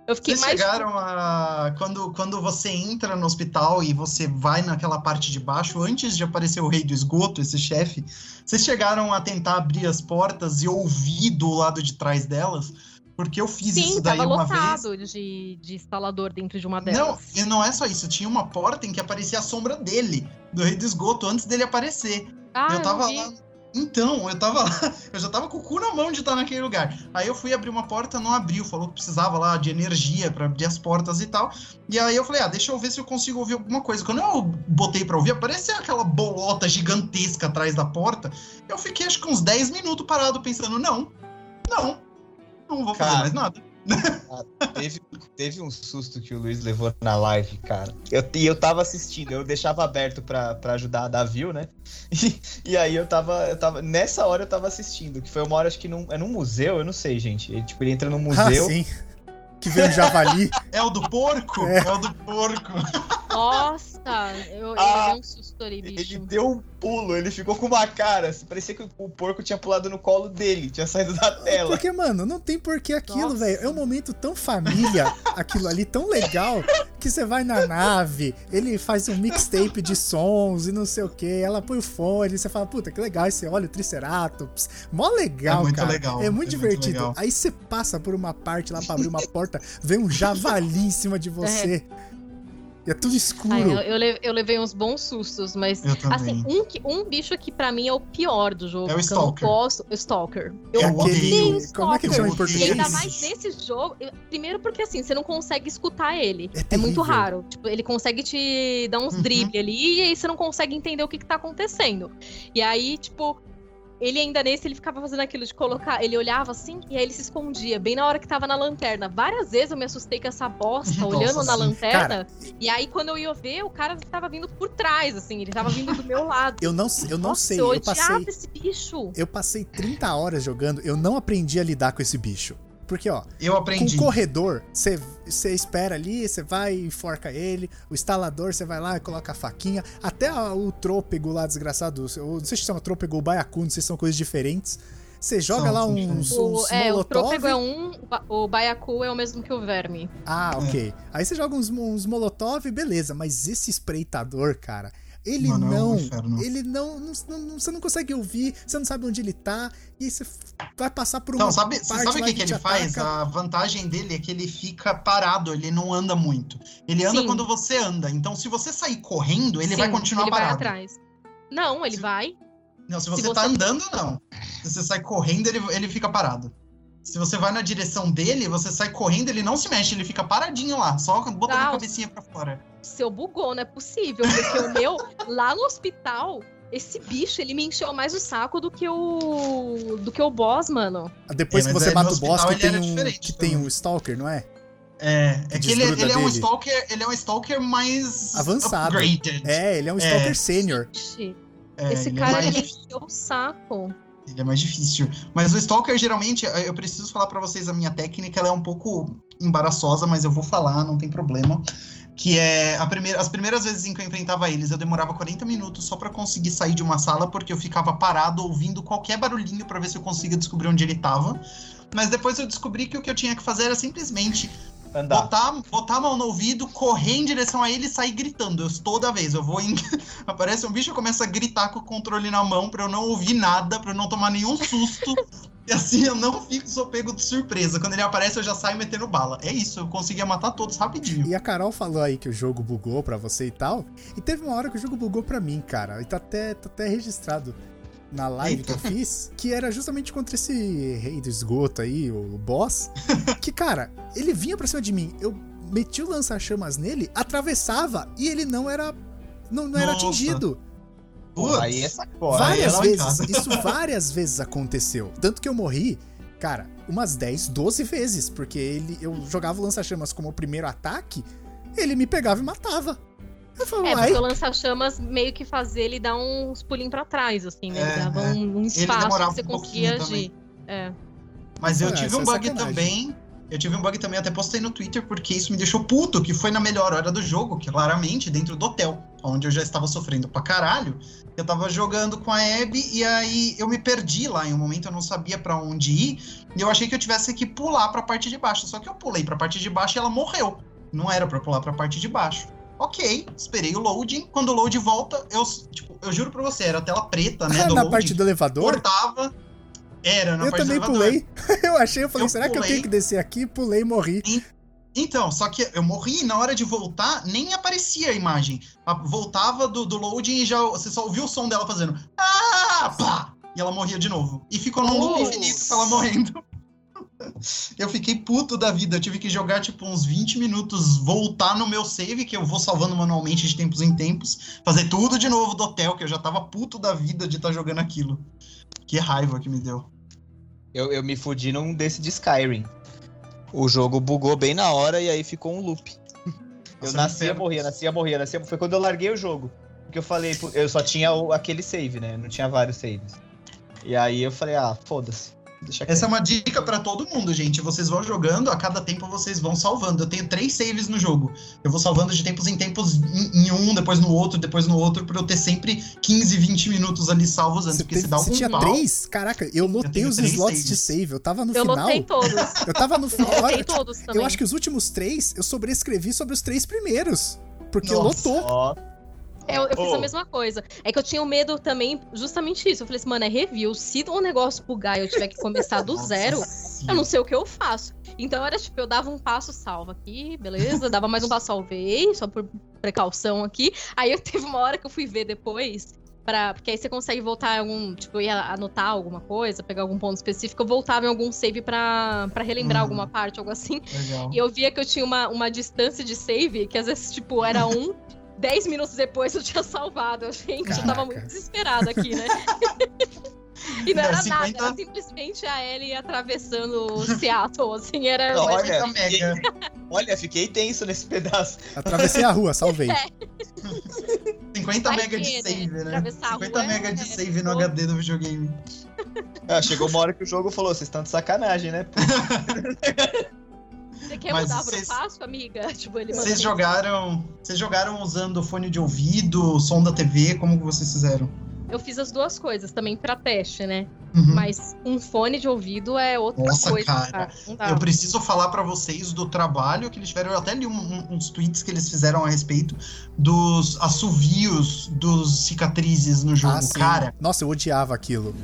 eu fiquei Vocês mais. chegaram a. Quando, quando você entra no hospital e você vai naquela parte de baixo, antes de aparecer o rei do esgoto, esse chefe, vocês chegaram a tentar abrir as portas e ouvir do lado de trás delas? Porque eu fiz Sim, isso daí tava uma vez. lotado de, de instalador dentro de uma delas. Não, e não é só isso, tinha uma porta em que aparecia a sombra dele, do rei do esgoto, antes dele aparecer. ah, eu tava vi. lá. Então, eu tava lá, eu já tava com o cu na mão de estar naquele lugar. Aí eu fui abrir uma porta, não abriu, falou que precisava lá de energia pra abrir as portas e tal. E aí eu falei, ah, deixa eu ver se eu consigo ouvir alguma coisa. Quando eu botei pra ouvir, apareceu aquela bolota gigantesca atrás da porta. Eu fiquei acho que uns 10 minutos parado pensando, não, não, não vou fazer Cara. mais nada. Teve, teve um susto que o Luiz levou na live, cara. Eu, e eu tava assistindo, eu deixava aberto pra, pra ajudar a dar view, né? E, e aí eu tava, eu tava. Nessa hora eu tava assistindo, que foi uma hora, acho que num, é num museu, eu não sei, gente. Ele, tipo, ele entra num Ah, museu. sim. Que vem um javali. É o do porco? É. É, o do porco. Nossa, eu, eu Ah, levei um susto ali, Ele bicho. deu um pulo, ele ficou com uma cara. assim, Parecia que o, porco tinha pulado no colo dele, tinha saído da tela. Porque, mano, não tem porquê aquilo, velho. É um momento tão família, aquilo ali, tão legal, que você vai na nave, ele faz um mixtape de sons e não sei o que, ela põe o fone, você fala, puta, que legal, aí você olha o Triceratops. Mó legal, É muito cara. legal, É é muito muito divertido. legal. aí você passa por uma parte lá pra abrir uma porta, vem um javali em cima de você. E é tudo escuro. Ai, eu, eu eu levei uns bons sustos, mas. Assim, um, que- um bicho que pra mim é o pior do jogo. É o que eu não Stalker. posso. O Stalker. Eu É odeio. aquele. Como é que ele chama em E português? ainda mais nesse jogo. Primeiro porque assim, você não consegue escutar ele. É É, muito raro. Tipo, ele consegue te dar uns Uhum. dribles ali e aí você não consegue entender o que, que tá acontecendo. E aí, tipo. Ele ainda nesse, ele ficava fazendo aquilo de colocar. Ele olhava assim e aí ele se escondia, bem na hora que tava na lanterna. Várias vezes eu me assustei com essa bosta, Nossa, olhando na lanterna. E aí, quando eu ia ver, o cara tava vindo por trás, assim, ele tava vindo do meu lado. Eu não, eu não Nossa, sei, eu eu passei. esse bicho. Eu passei 30 horas jogando, eu não aprendi a lidar com esse bicho. Porque, ó, Eu com aprendi. o corredor, você espera ali, você vai e enforca ele. O instalador, você vai lá e coloca a faquinha. Até a- o trôpego lá, desgraçado. o- Não sei se chama trôpego ou baiacu, não sei se são coisas diferentes. Você joga São, lá uns, O, uns é, o molotov. trôpego é um, o ba- o baiacu é o mesmo que o verme. Ah, ok. Aí você joga uns, uns molotov, beleza. Mas esse espreitador, cara, ele Mano, é não. inferno. ele não, não, não- Você não consegue ouvir, você não sabe onde ele tá. E aí você vai passar por uma. Então, sabe, você parte sabe o que, que ele faz? ataca. A vantagem dele é que ele fica parado, ele não anda muito. Ele anda Sim. quando você anda. Então, se você sair correndo, ele vai Sim, continuar ele vai parado. atrás. Não, ele Se- vai. Não, se Se você, você- tá andando, não. Se você sai correndo, ele, ele fica parado. Se você vai na direção dele, você sai correndo, ele não se mexe, ele fica paradinho lá, só botando a Não. cabecinha pra fora. Seu bugou, não é possível. Porque o meu, lá no hospital, esse bicho, ele me encheu mais o saco do que o. do que o boss, mano. Depois É, que você aí mata o boss, que ele tem, era um, diferente que tem um Stalker, não é? É, é que ele, ele é um stalker, ele é um stalker mais Avançado. upgraded. É, ele é um É. Stalker Sênior. É, esse ele cara, é mais ele me encheu o saco. Ele é mais difícil. Mas o Stalker, geralmente, eu preciso falar pra vocês a minha técnica, ela é um pouco embaraçosa, mas eu vou falar, não tem problema. Que é a primeira, as primeiras vezes em que eu enfrentava eles, eu demorava 40 minutos só pra conseguir sair de uma sala, porque eu ficava parado ouvindo qualquer barulhinho pra ver se eu conseguia descobrir onde ele tava. Mas depois eu descobri que o que eu tinha que fazer era simplesmente Andar. botar, botar a mão no ouvido, correr em direção a ele e sair gritando. Eu, toda vez, eu vou em. Aparece um bicho, eu começo a gritar com o controle na mão pra eu não ouvir nada, pra eu não tomar nenhum susto. E assim eu não fico sou pego de surpresa. Quando ele aparece, eu já saio metendo bala. É isso, eu conseguia matar todos rapidinho. E a Carol falou aí que o jogo bugou pra você e tal. E teve uma hora que o jogo bugou pra mim, cara. E tá até, tá até registrado. na live que eu fiz, que era justamente contra esse rei do esgoto aí, o boss. que, cara, ele vinha pra cima de mim, eu meti o lança-chamas nele, atravessava e ele não era. Não, não era Nossa. Pô, aí é sacola. várias vezes. casa. Isso várias vezes aconteceu. Tanto que eu morri, cara, umas 10, 12 vezes. Porque ele, eu jogava o lança-chamas como o primeiro ataque, ele me pegava e matava. Eu falava, É, porque o lança-chamas meio que fazia ele dar uns pulinhos pra trás, assim, né? Ele É, dava é. um, um espaço que você um conseguia agir. É. Mas eu Ah, tive um é bug sacanagem. também. Eu tive um bug também, até postei no Twitter, porque isso me deixou puto, que foi na melhor hora do jogo, que claramente dentro do hotel, onde eu já estava sofrendo pra caralho. Eu tava jogando com a Abby e aí eu me perdi lá. Em um momento eu não sabia pra onde ir. E eu achei que eu tivesse que pular pra parte de baixo. Só que eu pulei pra parte de baixo e ela morreu. Não era pra pular pra parte de baixo. Ok, esperei o loading. Quando o load volta, eu, tipo, eu juro pra você, era a tela preta, né? na loading, parte do elevador, cortava. Era, na eu parte do também elevador. pulei. eu achei, eu falei, Eu será que eu pulei. tenho que descer aqui? Pulei e morri. Então, só que eu morri e na hora de voltar, nem aparecia a imagem. Voltava do, do loading e já você só ouviu o som dela fazendo. Ah! Pá! E ela morria de novo. E ficou num loop infinito ela morrendo. Eu fiquei puto da vida. Eu tive que jogar, tipo, uns 20 minutos, voltar no meu save, que eu vou salvando manualmente de tempos em tempos, fazer tudo de novo do hotel, que eu já tava puto da vida de estar jogando aquilo. Que raiva que me deu. Eu, eu me fudi num desse de Skyrim. O jogo bugou bem na hora e aí ficou um loop. Eu Nossa, nascia, inferno. morria, nascia, morria, nascia. Foi quando eu larguei o jogo. Porque eu falei, eu só tinha aquele save, né? Não tinha vários saves. E aí eu falei, ah, foda-se. Deixa Essa é uma dica pra todo mundo, gente. Vocês vão jogando, a cada tempo vocês vão salvando. Eu tenho três saves no jogo. Eu vou salvando de tempos em tempos em, em um, depois no outro, depois no outro, pra eu ter sempre 15, 20 minutos ali salvos antes. Você, porque teve- se dá você algum tinha pau, três? Caraca, eu lotei tenho os slots de saves. save. Eu tava no Eu final. lotei todos. Eu tava no final. Lotei todos também. Eu acho que os últimos três eu sobrescrevi sobre os três primeiros. Porque Nossa. lotou. Eu, eu fiz Oh. a mesma coisa. É que eu tinha medo também, justamente isso. Eu falei assim, mano, é review. Se o negócio bugar e eu tiver que começar do zero, eu não sei o que eu faço. Então era tipo, eu dava um passo salva aqui, beleza? Dava mais um passo salvei, só por precaução aqui. Aí eu teve uma hora que eu fui ver depois. Pra, porque aí você consegue voltar em algum. Tipo, eu ia anotar alguma coisa, pegar algum ponto específico, eu voltava em algum save pra, pra relembrar Uhum. alguma parte, algo assim. Legal. E eu via que eu tinha uma, uma distância de save, que às vezes, tipo, era um. Dez minutos depois eu tinha salvado. Eu, gente, eu tava Caraca. muito desesperada aqui, né? e não É, era nada, 50 era simplesmente a Ellie atravessando Seattle, assim, era... Olha, mega. olha, fiquei tenso nesse pedaço. Atravessei a rua, salvei. 50 Vai mega que, de save, né? Atravessar a 50 rua é- mega de é save no todo. HD do videogame. Ah, chegou uma hora que o jogo falou, vocês estão de sacanagem, né? Você quer Mas mudar vocês- pro passo, amiga? Tipo, ele Vocês jogaram. Vocês jogaram usando fone de ouvido, som da TV, como que vocês fizeram? Eu fiz as duas coisas também pra teste, né? Uhum. Mas um fone de ouvido é outra Nossa, coisa, cara. Eu preciso falar pra vocês do trabalho que eles tiveram. Eu até li um- um- uns tweets que eles fizeram a respeito dos assovios dos cicatrizes no jogo. Ah. Cara, Nossa, eu odiava aquilo.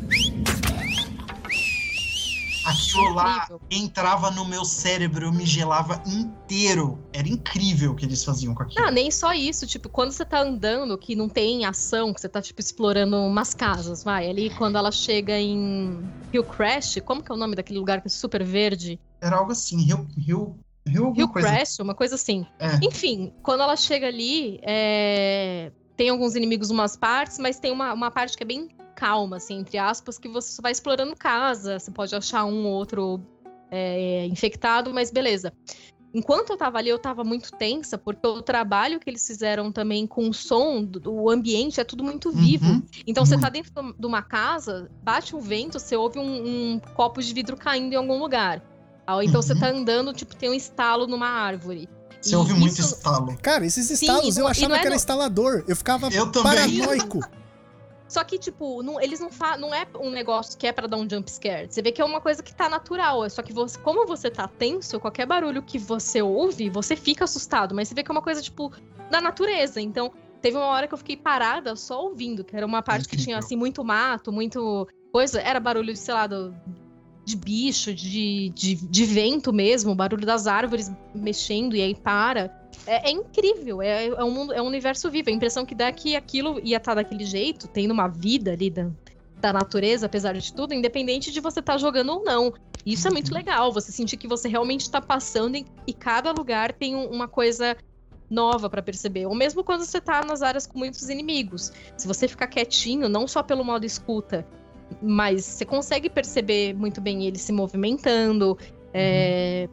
Aquilo lá entrava no meu cérebro, eu me gelava inteiro. Era incrível o que eles faziam com aquilo. Ah, nem só isso, tipo, quando você tá andando, que não tem ação, que você tá, tipo, explorando umas casas, vai, ali quando ela chega em Hillcrest, como que é o nome daquele lugar que é super verde? Era algo assim, Rio. Rio. Rio coisa. Hillcrest, uma coisa assim. É. Enfim, quando ela chega ali, é, tem alguns inimigos em umas partes, mas tem uma, uma parte que é bem calma, assim, entre aspas, que você só vai explorando casa, você pode achar um ou outro é, infectado, mas beleza. Enquanto eu tava ali, eu tava muito tensa, porque o trabalho que eles fizeram também com o som, do- o ambiente é tudo muito vivo. Uhum. Então você tá dentro de uma casa, bate um vento, você ouve um, um copo de vidro caindo em algum lugar. Ou então você Uhum. tá andando, tipo, tem um estalo numa árvore. Você E ouve muito isso- estalo. Cara, esses Sim, estalos e eu achava é que era no- instalador. Eu ficava Eu também. paranoico. Só que, tipo, não- eles não fa não é um negócio que é pra dar um jump scare. Você vê que é uma coisa que tá natural. Só que você, como você tá tenso, qualquer barulho que você ouve, você fica assustado. Mas você vê que é uma coisa, tipo, da natureza. Então, teve uma hora que eu fiquei parada só ouvindo, que era uma parte que tinha, assim, muito mato, muito coisa. Era barulho, sei lá, do- de bicho, de, de, de vento mesmo, barulho das árvores mexendo e aí para. É, é incrível, é, é um mundo, é um universo vivo. A impressão que dá é que aquilo ia estar daquele jeito, tendo uma vida ali da- da natureza, apesar de tudo, independente de você estar tá jogando ou não. E isso é muito Uhum. legal, você sentir que você realmente está passando e, e cada lugar tem um- uma coisa nova pra perceber. Ou mesmo quando você tá nas áreas com muitos inimigos. Se você ficar quietinho, não só pelo modo escuta, mas você consegue perceber muito bem ele se movimentando. é,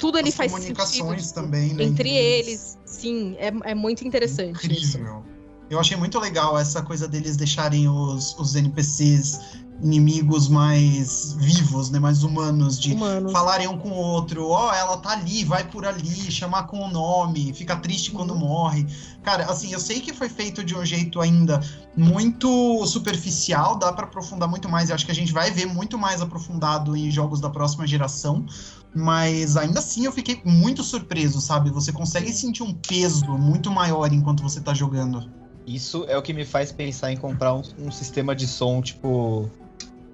Tudo ele As faz comunicações sentido também, né, entre eles. Sim, é, é muito interessante isso. Incrível. Eu achei muito legal essa coisa deles deixarem os, os NPCs inimigos mais vivos, né? Mais humanos, de Humanos. falarem um com o outro, ó, ela tá ali, vai por ali, chamar com o nome, fica triste quando morre. Cara, assim, eu sei que foi feito de um jeito ainda muito superficial, dá pra aprofundar muito mais, e acho que a gente vai ver muito mais aprofundado em jogos da próxima geração, mas ainda assim eu fiquei muito surpreso, sabe? Você consegue sentir um peso muito maior enquanto você tá jogando. Isso é o que me faz pensar em comprar um, um sistema de som, tipo.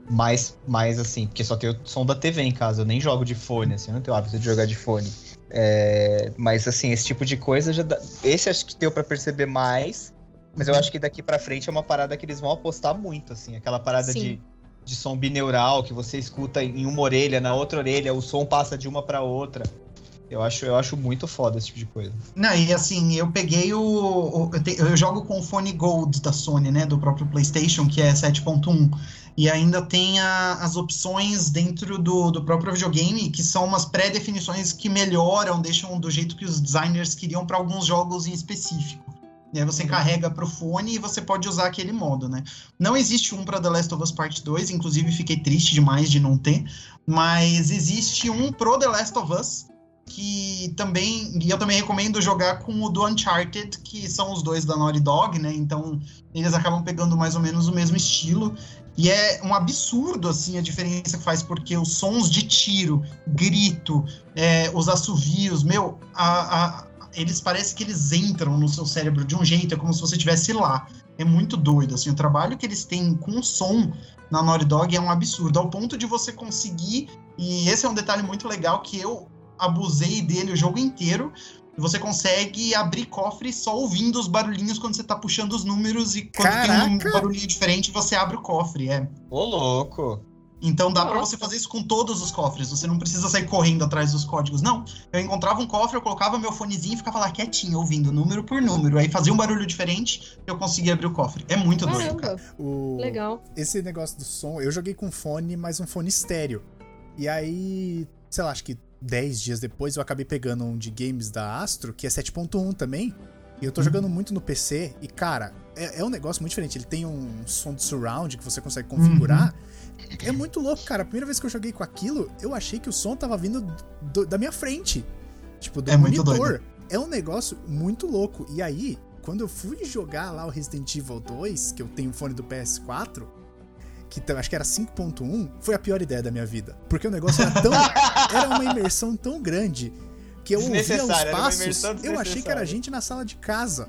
Mais, mais assim, porque só tem o som da TV em casa, eu nem jogo de fone, assim, eu não tenho hábito de jogar de fone. É, mas assim, esse tipo de coisa já dá, Esse acho que deu pra perceber mais, mas eu acho que daqui pra frente é uma parada que eles vão apostar muito, assim, aquela parada Sim. de, de som bineural que você escuta em uma orelha, na outra orelha, o som passa de uma pra outra. Eu acho, eu acho muito foda esse tipo de coisa. Não, e assim, eu peguei o. o- eu, te- eu jogo com o fone Gold da Sony, né? Do próprio PlayStation, que é 7.1. E ainda tem a- as opções dentro do, do próprio videogame, que são umas pré-definições que melhoram, deixam do jeito que os designers queriam para alguns jogos em específico. E aí você Uhum. carrega pro fone e você pode usar aquele modo, né? Não existe um para The Last of Us Part 2, inclusive fiquei triste demais de não ter, mas existe um pro The Last of Us, que também, e eu também recomendo jogar com o do Uncharted, que são os dois da Naughty Dog, né? Então eles acabam pegando mais ou menos o mesmo estilo. E é um absurdo, assim, a diferença que faz, porque os sons de tiro, grito, é, os assovios, meu, a- a- eles parecem que eles entram no seu cérebro de um jeito, é como se você estivesse lá. É muito doido, assim, o trabalho que eles têm com o som na Naughty Dog é um absurdo, ao ponto de você conseguir, e esse é um detalhe muito legal que eu abusei dele o jogo inteiro, você consegue abrir cofre só ouvindo os barulhinhos quando você tá puxando os números e quando tem um Caraca! barulhinho diferente, você abre o cofre, é. Ô, louco! Então dá pra Nossa. você fazer isso com todos os cofres. Você não precisa sair correndo atrás dos códigos. Não. Eu encontrava um cofre, eu colocava meu fonezinho e ficava lá quietinho, ouvindo número por número. Aí fazia um barulho diferente, eu conseguia abrir o cofre. É muito doido, cara. Caramba, O... legal. esse negócio do som, eu joguei com fone, mas um fone estéreo. E aí, sei lá, acho que 10 dias depois eu acabei pegando um de games da Astro, que é 7.1 também. E eu tô Uhum. jogando muito no PC, e cara, é, é um negócio muito diferente. Ele tem um som de surround que você consegue configurar. É muito louco, cara. A primeira vez que eu joguei com aquilo, eu achei que o som tava vindo do- da minha frente. Tipo, do É muito monitor. É um negócio muito louco. E aí, quando eu fui jogar lá o Resident Evil 2, que eu tenho o fone do PS4, que acho que era 5.1, foi a pior ideia da minha vida. Porque o negócio era tão. era uma imersão tão grande que eu ouvia os passos. Eu achei que era gente na sala de casa.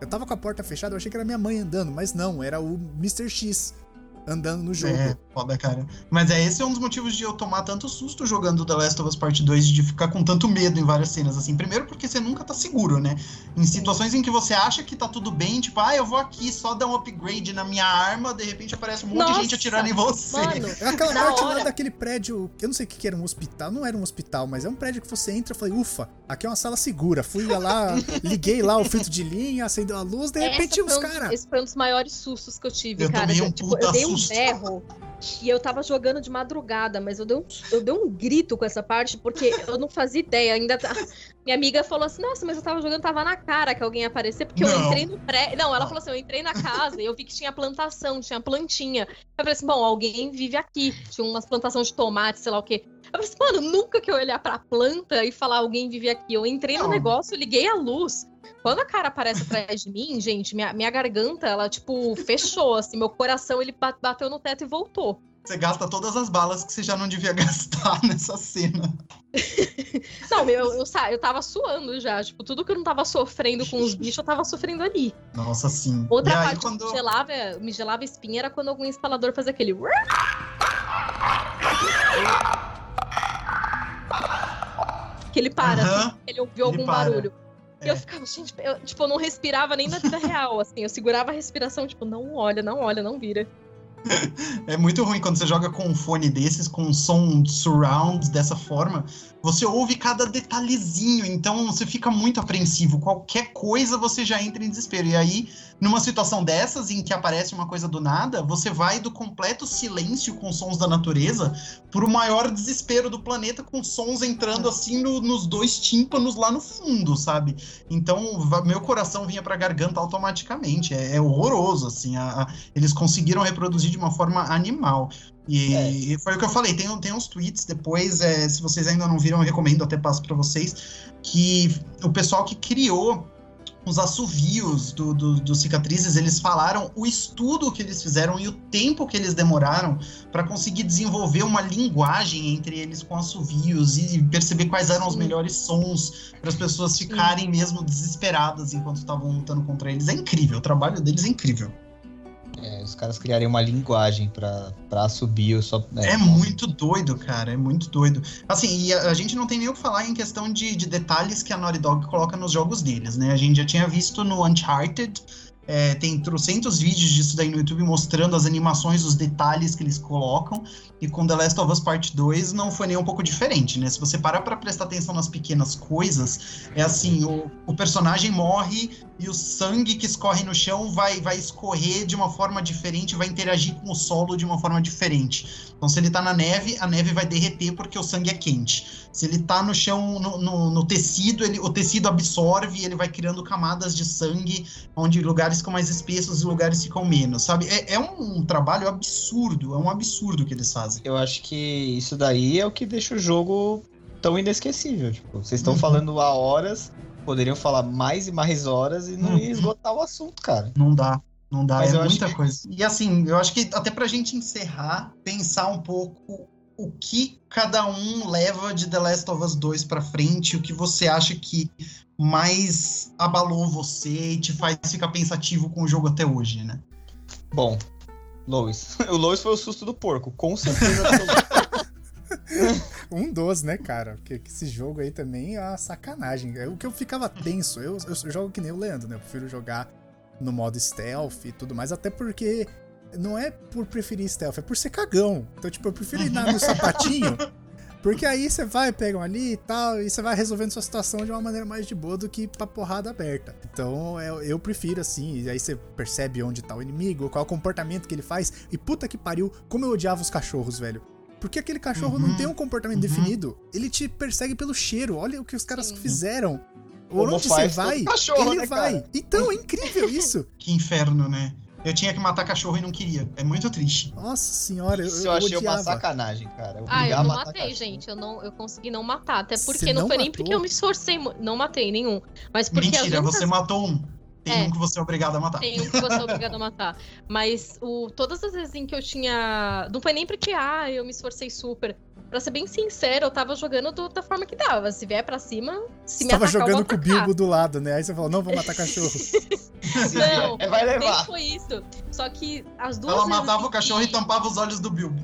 Eu tava com a porta fechada, eu achei que era minha mãe andando, mas não, era o Mr. X andando no jogo. É, foda, cara. Mas é esse é um dos motivos de eu tomar tanto susto jogando The Last of Us Part 2, de ficar com tanto medo em várias cenas, assim. Primeiro porque você nunca tá seguro, né? Em situações em que você acha que tá tudo bem, tipo, ah, eu vou aqui só dar um upgrade na minha arma, de repente aparece um monte de Nossa, gente atirando em você. Mano, É parte lá hora. daquele prédio, eu não sei o que que era um hospital, não era um hospital, mas é um prédio que você entra e falei, ufa, aqui é uma sala segura. Fui lá, liguei lá o filtro de linha, acendeu a luz, de repente Essa os um- caras. Esse foi um dos maiores sustos que eu tive, Eu cara. tomei um tipo, eu dei um susto. berro e eu tava jogando de madrugada, mas eu dei, um, eu dei um grito com essa parte porque eu não fazia ideia. Ainda tá- Minha amiga falou assim: Nossa, mas eu tava jogando, tava na cara que alguém ia aparecer, porque eu Não. entrei no pré. Não, ela falou assim: Eu entrei na casa e eu vi que tinha plantação, tinha plantinha. Eu falei assim: Bom, alguém vive aqui. Tinha umas plantações de tomate, sei lá o quê. Eu falei assim, mano, nunca que eu olhar pra planta e falar alguém vive aqui. Eu entrei no negócio, liguei a luz. Quando a cara aparece atrás de mim, gente, minha, minha garganta, ela, tipo, fechou, assim. Meu coração, ele ba- bateu no teto e voltou. Você gasta todas as balas que você já não devia gastar nessa cena. Não, eu, eu, eu tava suando já. Tipo, tudo que eu não tava sofrendo com os bichos, eu tava sofrendo ali. Nossa, sim. Outra e aí, parte quando... que me gelava, me gelava espinha era quando algum instalador fazia aquele... Que ele para, Aham, assim, ele ouviu ele algum para. barulho. E É. eu ficava, gente, eu, tipo, eu não respirava nem na vida real, assim. Eu segurava a respiração, tipo, não olha, não olha, não vira. É muito ruim quando você joga com um fone desses, com um som surround dessa forma. Você ouve cada detalhezinho, então você fica muito apreensivo. Qualquer coisa você já entra em desespero. E aí, numa situação dessas, em que aparece uma coisa do nada, você vai do completo silêncio com sons da natureza pro maior desespero do planeta, com sons entrando assim no- nos dois tímpanos lá no fundo, sabe? Então, meu coração vinha pra garganta automaticamente. É, é horroroso, assim. a- a- eles conseguiram reproduzir de uma forma animal. E É. foi o que eu falei, tem, tem uns tweets depois, é, se vocês ainda não viram, eu recomendo, até passo pra vocês, que o pessoal que criou os assovios do, do, do Cicatrizes, eles falaram o estudo que eles fizeram e o tempo que eles demoraram para conseguir desenvolver uma linguagem entre eles com assovios e perceber quais eram os Sim. melhores sons para as pessoas ficarem mesmo desesperadas enquanto estavam lutando contra eles. É incrível, o trabalho deles é incrível. É, os caras criarem uma linguagem pra subir o só. É, muito doido, cara. É muito doido. Assim, e a, a gente não tem nem o que falar em questão de, de detalhes que a Naughty Dog coloca nos jogos deles, né? A gente já tinha visto no Uncharted. é, tem trocentos vídeos disso daí no YouTube mostrando as animações, os detalhes que eles colocam. E com The Last of Us Part 2 não foi nem um pouco diferente, né? Se você parar pra prestar atenção nas pequenas coisas, é assim, o, o personagem morre e o sangue que escorre no chão vai, vai escorrer de uma forma diferente, vai interagir com o solo de uma forma diferente. Então, se ele tá na neve, a neve vai derreter porque o sangue é quente. Se ele tá no chão, no, no- no tecido, ele, o tecido absorve e ele vai criando camadas de sangue, onde lugares ficam mais espessos e lugares ficam menos, sabe? É, é um trabalho absurdo, é um absurdo que eles fazem. Eu acho que isso daí é o que deixa o jogo tão inesquecível. Tipo, vocês estão Uhum. falando há horas, poderiam falar mais e mais horas e não ia Uhum. esgotar o assunto, cara. Não dá. Não dá, Mas é eu acho muita que- coisa. E assim, eu acho que até pra gente encerrar, pensar um pouco o que cada um leva de The Last of Us 2 pra frente, o que você acha que mais abalou você e te faz ficar pensativo com o jogo até hoje, né? Bom, Lois. O Lois foi o susto do porco, com certeza. Um dos, né, cara? Porque que esse jogo aí também é uma sacanagem. É o que eu ficava tenso. Eu, eu jogo que nem o Leandro, né? Eu prefiro jogar no modo stealth e tudo mais, até porque não é por preferir stealth, é por ser cagão. Então, tipo, eu prefiro ir no sapatinho. Porque aí você vai, pega um ali e tal, e você vai resolvendo sua situação de uma maneira mais de boa do que pra porrada aberta. Então eu, eu prefiro assim, e aí você percebe onde tá o inimigo, qual é o comportamento que ele faz. E puta que pariu, como eu odiava os cachorros, velho. Porque aquele cachorro não Uhum, tem um comportamento uhum. definido. Ele te persegue pelo cheiro. Olha o que os caras Sim. fizeram. Como Onde você todo vai, cachorro, ele né, vai. cara? Então, é incrível isso. Que inferno, né? Eu tinha que matar cachorro e não queria. É muito triste. Nossa senhora, eu, Isso eu eu achei uma odiava. sacanagem, cara. Ah, eu Obrigar a não matei, cachorro. gente. Eu, não, eu consegui não matar. Até porque não, não foi nem matou? porque eu me esforcei. Não matei nenhum. Mas porque Mentira, você matou um. Tem É. um que você é obrigado a matar. Tem um que você é obrigado a matar. Mas o, todas as vezes em que eu tinha. Não foi nem porque, ah, eu me esforcei super. Pra ser bem sincero, eu tava jogando do- da forma que dava. Se vier pra cima, se Você me tava atacar, jogando vou com o. Bilbo do lado, né? Aí você falou, não, vou matar cachorro. Não, É, vai nem levar. foi isso. Só que as duas Ela vezes matava o cachorro que- e tampava os olhos do Bilbo.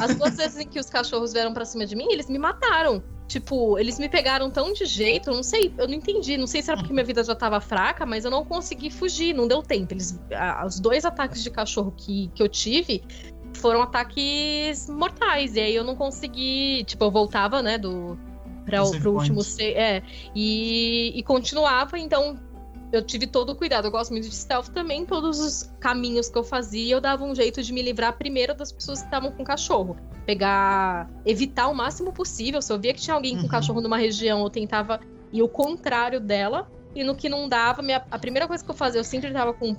As duas vezes em que os cachorros vieram pra cima de mim, eles me mataram. Tipo, eles me pegaram tão de jeito, eu não sei, eu não entendi. Não sei se era porque minha vida já tava fraca, mas eu não consegui fugir, não deu tempo. Eles, a- os dois ataques de cachorro que, que eu tive foram ataques mortais. E aí eu não consegui. Tipo, eu voltava, né, do. Pra, o- pro point. último. É. E, e continuava, então. Eu tive todo o cuidado. Eu gosto muito de stealth também. Todos os caminhos que eu fazia, eu dava um jeito de me livrar primeiro das pessoas que estavam com cachorro pegar, evitar o máximo possível. Se eu via que tinha alguém com Uhum. cachorro numa região, eu tentava ir o contrário dela. E no que não dava, minha- a primeira coisa que eu fazia, eu sempre tava com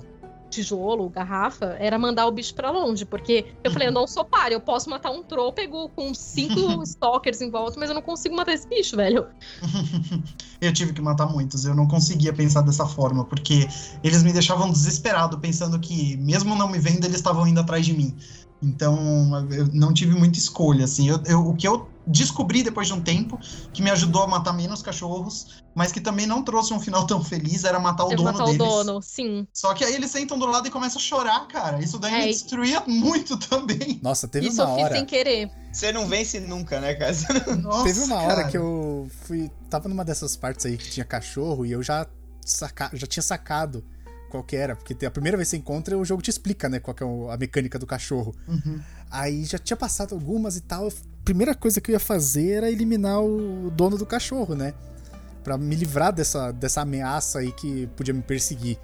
tijolo, garrafa, era mandar o bicho pra longe. Porque eu falei, eu não sou páreo, eu posso matar um trôpego com cinco stalkers em volta, mas eu não consigo matar esse bicho, velho. eu tive que matar muitos. Eu não conseguia pensar dessa forma, porque eles me deixavam desesperado, pensando que, mesmo não me vendo, eles estavam indo atrás de mim. Então, eu não tive muita escolha, assim. Eu, eu- o que eu descobri depois de um tempo, que me ajudou a matar menos cachorros, mas que também não trouxe um final tão feliz, era matar o Eu dono matar deles. o dono, sim. Só que aí eles sentam do lado e começam a chorar, cara. Isso daí É, me e- destruía muito também. Nossa, teve Isso uma eu fiz hora. sem querer. Você não vence nunca, né, cara? Nossa, Teve uma hora cara. que eu fui. Tava numa dessas partes aí que tinha cachorro e eu já, saca, já tinha sacado qual que era, porque a primeira vez que você encontra, o jogo te explica, né, qual que é a mecânica do cachorro. Uhum. Aí já tinha passado algumas e tal. Primeira coisa que eu ia fazer era eliminar o dono do cachorro, né? Pra me livrar dessa, dessa ameaça aí que podia me perseguir.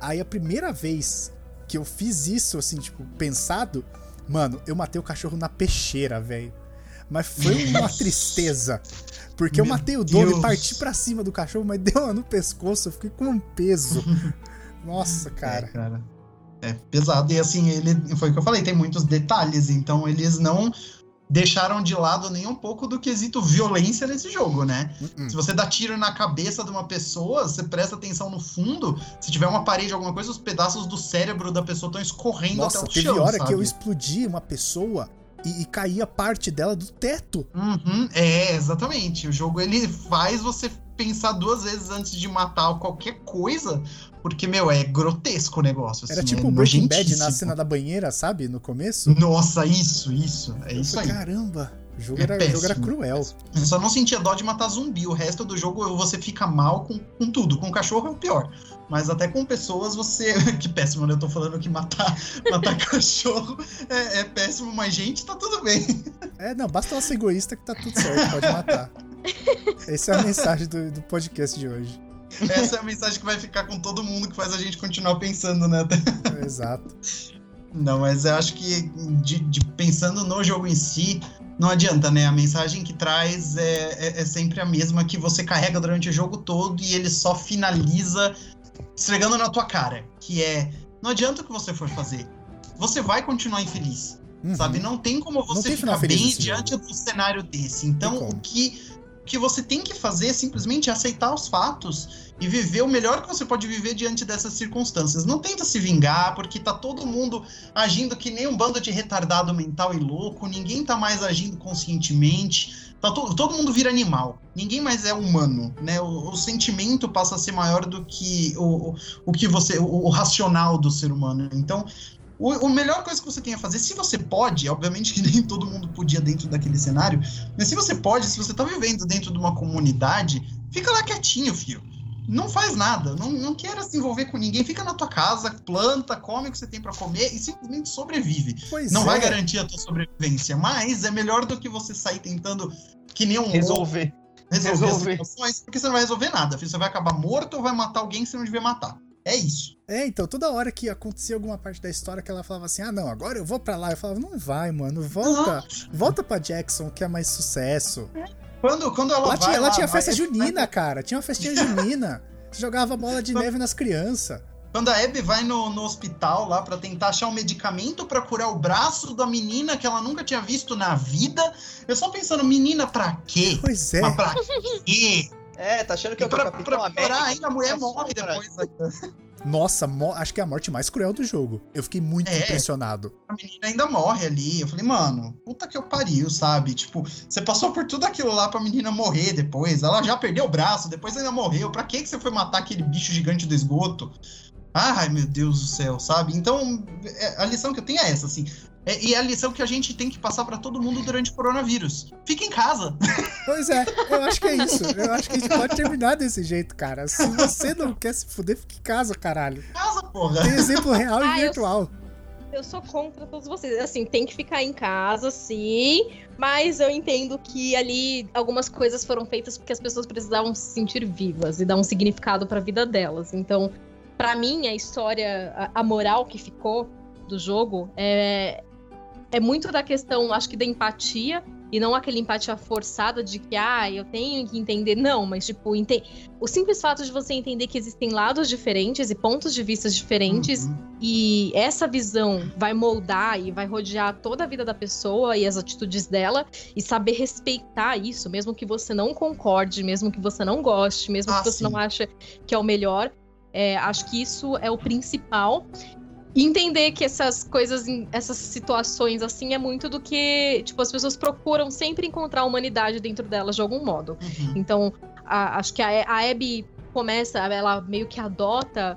Aí a primeira vez que eu fiz isso, assim, tipo, pensado, mano, eu matei o cachorro na peixeira, velho. Mas foi uma tristeza. Porque eu Meu matei o dono Deus. e parti pra cima do cachorro, mas deu uma no pescoço, eu fiquei com um peso. Nossa, É, cara. cara. É pesado. E assim, ele foi o que eu falei, tem muitos detalhes, então eles não deixaram de lado nem um pouco do quesito violência nesse jogo, né? Uh-uh. Se você dá tiro na cabeça de uma pessoa, você presta atenção no fundo, se tiver uma parede, alguma coisa, os pedaços do cérebro da pessoa estão escorrendo Nossa, até o teve chão, hora sabe? que eu explodi uma pessoa e, e caía parte dela do teto. Uhum, é, exatamente. O jogo ele faz você pensar duas vezes antes de matar qualquer coisa, porque, meu, é grotesco o negócio. Era assim, tipo é o Breaking Bad na cena da banheira, sabe? No começo. Nossa, isso, isso. É isso aí. Caramba, o jogo, É era, o jogo era péssimo. cruel. Eu só não sentia dó de matar zumbi. O resto do jogo você fica mal com, com tudo. Com cachorro é o pior. Mas até com pessoas você. que péssimo, né? Eu tô falando que matar, matar cachorro é, é péssimo, mas gente, tá tudo bem. É, não, basta ela ser egoísta que tá tudo certo, pode matar. Essa é a mensagem do, do podcast de hoje. Essa é a mensagem que vai ficar com todo mundo que faz a gente continuar pensando, né? Exato. Não, mas eu acho que de, de- pensando no jogo em si, não adianta, né? A mensagem que traz é, é- é sempre a mesma que você carrega durante o jogo todo e ele só finaliza esfregando na tua cara, que é não adianta o que você for fazer, você vai continuar infeliz, Uhum. sabe? Não tem como você tem ficar bem diante do cenário desse. Então, o que que você tem que fazer é simplesmente aceitar os fatos e viver o melhor que você pode viver diante dessas circunstâncias. Não tenta se vingar, porque tá todo mundo agindo que nem um bando de retardado mental e louco, ninguém tá mais agindo conscientemente. Tá to- todo mundo vira animal. Ninguém mais é humano, né? O, o sentimento passa a ser maior do que o, o, que você, o, o racional do ser humano. Então, o, o melhor coisa que você tem a fazer, se você pode, obviamente que nem todo mundo podia dentro daquele cenário, mas se você pode, se você tá vivendo dentro de uma comunidade, fica lá quietinho, filho. Não faz nada, não, não queira se envolver com ninguém, fica na tua casa, planta, come o que você tem pra comer e simplesmente sobrevive. Pois Não é. vai garantir a tua sobrevivência, mas é melhor do que você sair tentando que nem um louco Resolver. resolver, resolver. as situações, porque você não vai resolver nada, filho. Você vai acabar morto ou vai matar alguém que você não devia matar. É isso. É, então, toda hora que acontecia alguma parte da história que ela falava assim, ah, não, agora eu vou pra lá. Eu falava, não vai, mano, volta. Volta pra Jackson, que é mais sucesso. Quando, quando ela Lá vai. tinha, lá tinha vai- festa junina, cara. Tinha uma festinha junina. Jogava bola de neve nas crianças. Quando a Abby vai no, no hospital lá pra tentar achar um medicamento pra curar o braço da menina que ela nunca tinha visto na vida, eu só pensando, menina, pra quê? Pois é. Mas pra quê? É, tá achando que E eu pra, tô Capitão pra piorar ainda, a mulher É morre depois. ainda. Nossa, mo- acho que é a morte mais cruel do jogo. Eu fiquei muito É. impressionado. A menina ainda morre ali. Eu falei, mano, puta que eu pariu, sabe? Tipo, você passou por tudo aquilo lá pra menina morrer depois. Ela já perdeu o braço, depois ainda morreu. Pra que que você foi matar aquele bicho gigante do esgoto? Ai, meu Deus do céu, sabe? Então, é- a lição que eu tenho é essa, assim. É- e é a lição que a gente tem que passar pra todo mundo durante o coronavírus. Fica em casa. Pois é, eu acho que é isso. Eu acho que a gente pode terminar desse jeito, cara. Se você não quer se fuder, fique em casa, caralho. Casa, porra. Tem exemplo real e Ah, eu- virtual. Eu sou contra todos vocês. Assim, tem que ficar em casa, sim. Mas eu entendo que ali algumas coisas foram feitas porque as pessoas precisavam se sentir vivas e dar um significado pra vida delas. Então, pra mim, a história, a, a moral que ficou do jogo é, é muito da questão, acho que da empatia. E não aquela empatia forçada de que, ah, eu tenho que entender. Não, mas, tipo, ente... o simples fato de você entender que existem lados diferentes e pontos de vista diferentes Uhum. e essa visão vai moldar e vai rodear toda a vida da pessoa e as atitudes dela e saber respeitar isso, mesmo que você não concorde, mesmo que você não goste, mesmo Ah, que você sim. não ache que é o melhor. É, acho que isso é o principal. E entender que essas coisas, essas situações assim, é muito do que, tipo, as pessoas procuram sempre encontrar a humanidade dentro delas de algum modo. Uhum. Então, a- acho que a, a Abby começa, ela meio que adota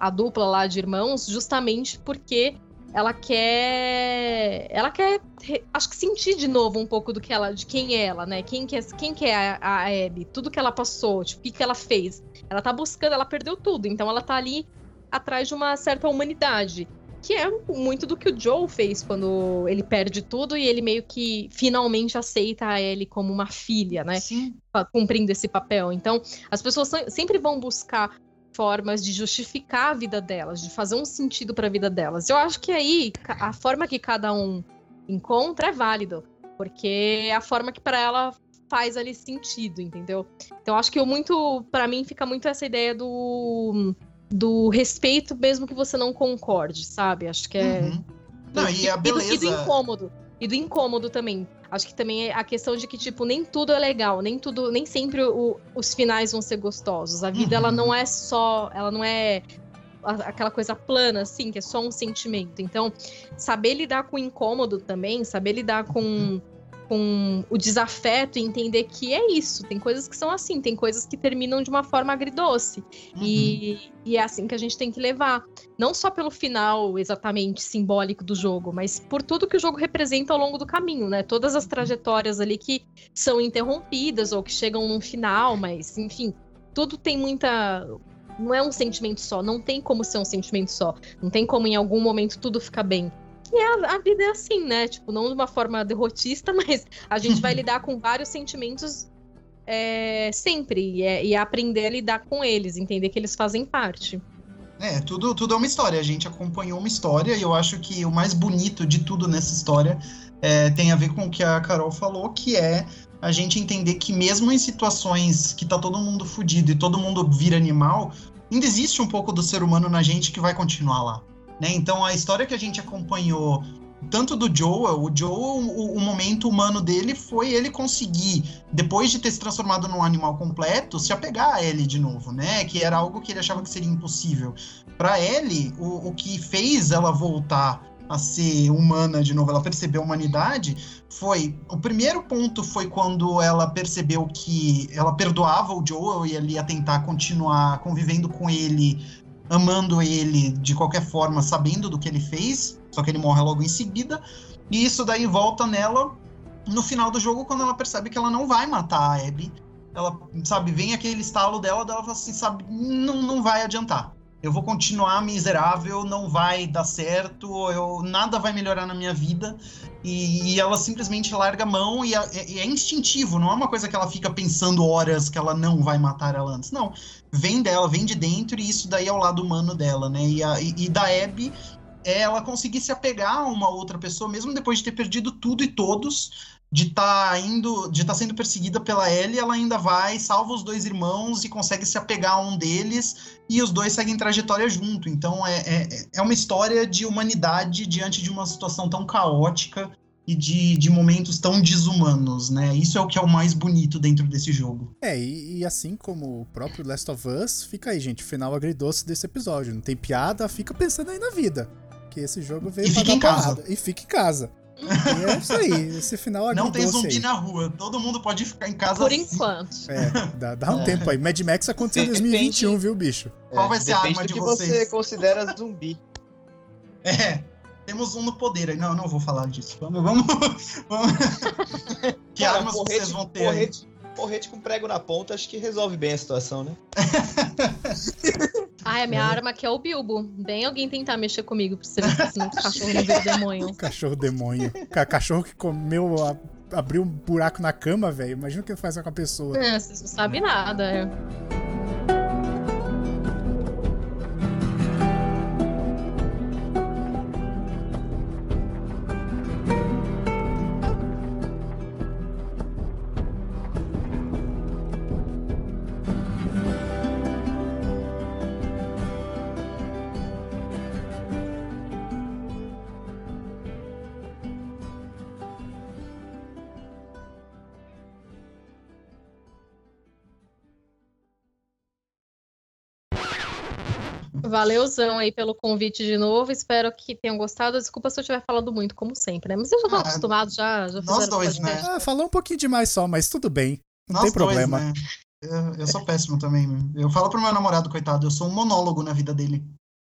a dupla lá de irmãos justamente porque ela quer. Ela quer, acho que sentir de novo um pouco do que ela, de quem é ela, né? Quem que é, quem que é a, a Abby, tudo que ela passou, tipo, o que, que ela fez. Ela tá buscando, ela perdeu tudo, então ela tá ali atrás de uma certa humanidade. Que é muito do que o Joe fez quando ele perde tudo e ele meio que finalmente aceita a Ellie como uma filha, né? Sim. Cumprindo esse papel. Então, as pessoas sempre vão buscar formas de justificar a vida delas, de fazer um sentido para a vida delas. Eu acho que aí a forma que cada um encontra é válido, porque é a forma que para ela faz ali sentido, entendeu? Então acho que eu muito, para mim fica muito essa ideia do do respeito mesmo que você não concorde, sabe? Acho que é Uhum. Não, e a e, do, e do beleza. incômodo. E do incômodo também. Acho que também é a questão de que, tipo, nem tudo é legal, nem tudo, nem sempre o- os finais vão ser gostosos. A vida, ela Uhum. não é só, ela não é aquela coisa plana, assim, que é só um sentimento. Então, saber lidar com o incômodo também, saber lidar com, com o desafeto e entender que é isso. Tem coisas que são assim, tem coisas que terminam de uma forma agridoce. Uhum. E, e é assim que a gente tem que levar. Não só pelo final exatamente simbólico do jogo, mas por tudo que o jogo representa ao longo do caminho, né? Todas as trajetórias ali que são interrompidas ou que chegam num final, mas enfim, tudo tem muita. Não é um sentimento só, não tem como ser um sentimento só. Não tem como em algum momento tudo ficar bem. E a, a vida é assim, né? Tipo, não de uma forma derrotista, mas a gente vai lidar com vários sentimentos é, sempre. E, é, e é aprender a lidar com eles, entender que eles fazem parte. É, tudo, tudo é uma história. A gente acompanhou uma história e eu acho que o mais bonito de tudo nessa história é, tem a ver com o que a Carol falou, que é a gente entender que mesmo em situações que tá todo mundo fudido e todo mundo vira animal, ainda existe um pouco do ser humano na gente que vai continuar lá. Né? Então a história que a gente acompanhou, tanto do Joel, o Joel, o, o momento humano dele foi ele conseguir, depois de ter se transformado num animal completo, se apegar a Ellie de novo, né? Que era algo que ele achava que seria impossível. Para Ellie, o, o que fez ela voltar a ser humana de novo, ela percebeu a humanidade, foi. O primeiro ponto foi quando ela percebeu que ela perdoava o Joel e ele ia tentar continuar convivendo com ele amando ele de qualquer forma, sabendo do que ele fez, só que ele morre logo em seguida. E isso daí volta nela no final do jogo, quando ela percebe que ela não vai matar a Abby. Ela, sabe, vem aquele estalo dela, dela fala assim, sabe, não, não vai adiantar. Eu vou continuar miserável, não vai dar certo, eu, nada vai melhorar na minha vida. E, e ela simplesmente larga a mão e é, e é instintivo, não é uma coisa que ela fica pensando horas que ela não vai matar ela antes. Não, vem dela, vem de dentro, e isso daí é o lado humano dela, né? E, a, e, e da Abby é ela conseguir se apegar a uma outra pessoa, mesmo depois de ter perdido tudo e todos, de estar tá indo, de estar tá sendo perseguida pela Ellie, ela ainda vai, salva os dois irmãos e consegue se apegar a um deles, e os dois seguem trajetória junto. Então é, é, é uma história de humanidade diante de uma situação tão caótica e de, de momentos tão desumanos, né? Isso é o que é o mais bonito dentro desse jogo. É, e, e, assim como o próprio Last of Us, fica aí, gente, o final agridoce desse episódio. Não tem piada, fica pensando aí na vida. Que esse jogo veio e pra fica em casa. porrada. E fica em casa. E é isso aí, esse final Não tem zumbi aí. na rua, todo mundo pode ficar em casa Por assim. enquanto. É, dá, dá um É. tempo aí. Mad Max aconteceu em Depende- 2021, viu, bicho? Qual vai ser a depende arma de que vocês? você considera zumbi. É, temos um no poder aí. Não, não vou falar disso. Vamos, vamos. vamos. que Cara, armas porrete, vocês vão ter aí? porrete, porrete com prego na ponta, acho que resolve bem a situação, né? Ah, a minha arma aqui é o Bilbo. Vem alguém tentar mexer comigo pra você ver se não cachorro não demônio. Cachorro demônio. Ca- Cachorro que comeu, a- abriu um buraco na cama, velho. Imagina o que faz com a pessoa. É, vocês não sabem nada. É. Valeuzão aí pelo convite de novo. Espero que tenham gostado. Desculpa se eu estiver falando muito, como sempre, né? Mas eu já tô Ah, acostumado, já, já nós dois, podcast. Ah, falou um pouquinho demais só, mas tudo bem. Não Nós tem problema. Dois, né? eu, eu sou péssimo também. Eu falo pro meu namorado, coitado, eu sou um monólogo na vida dele.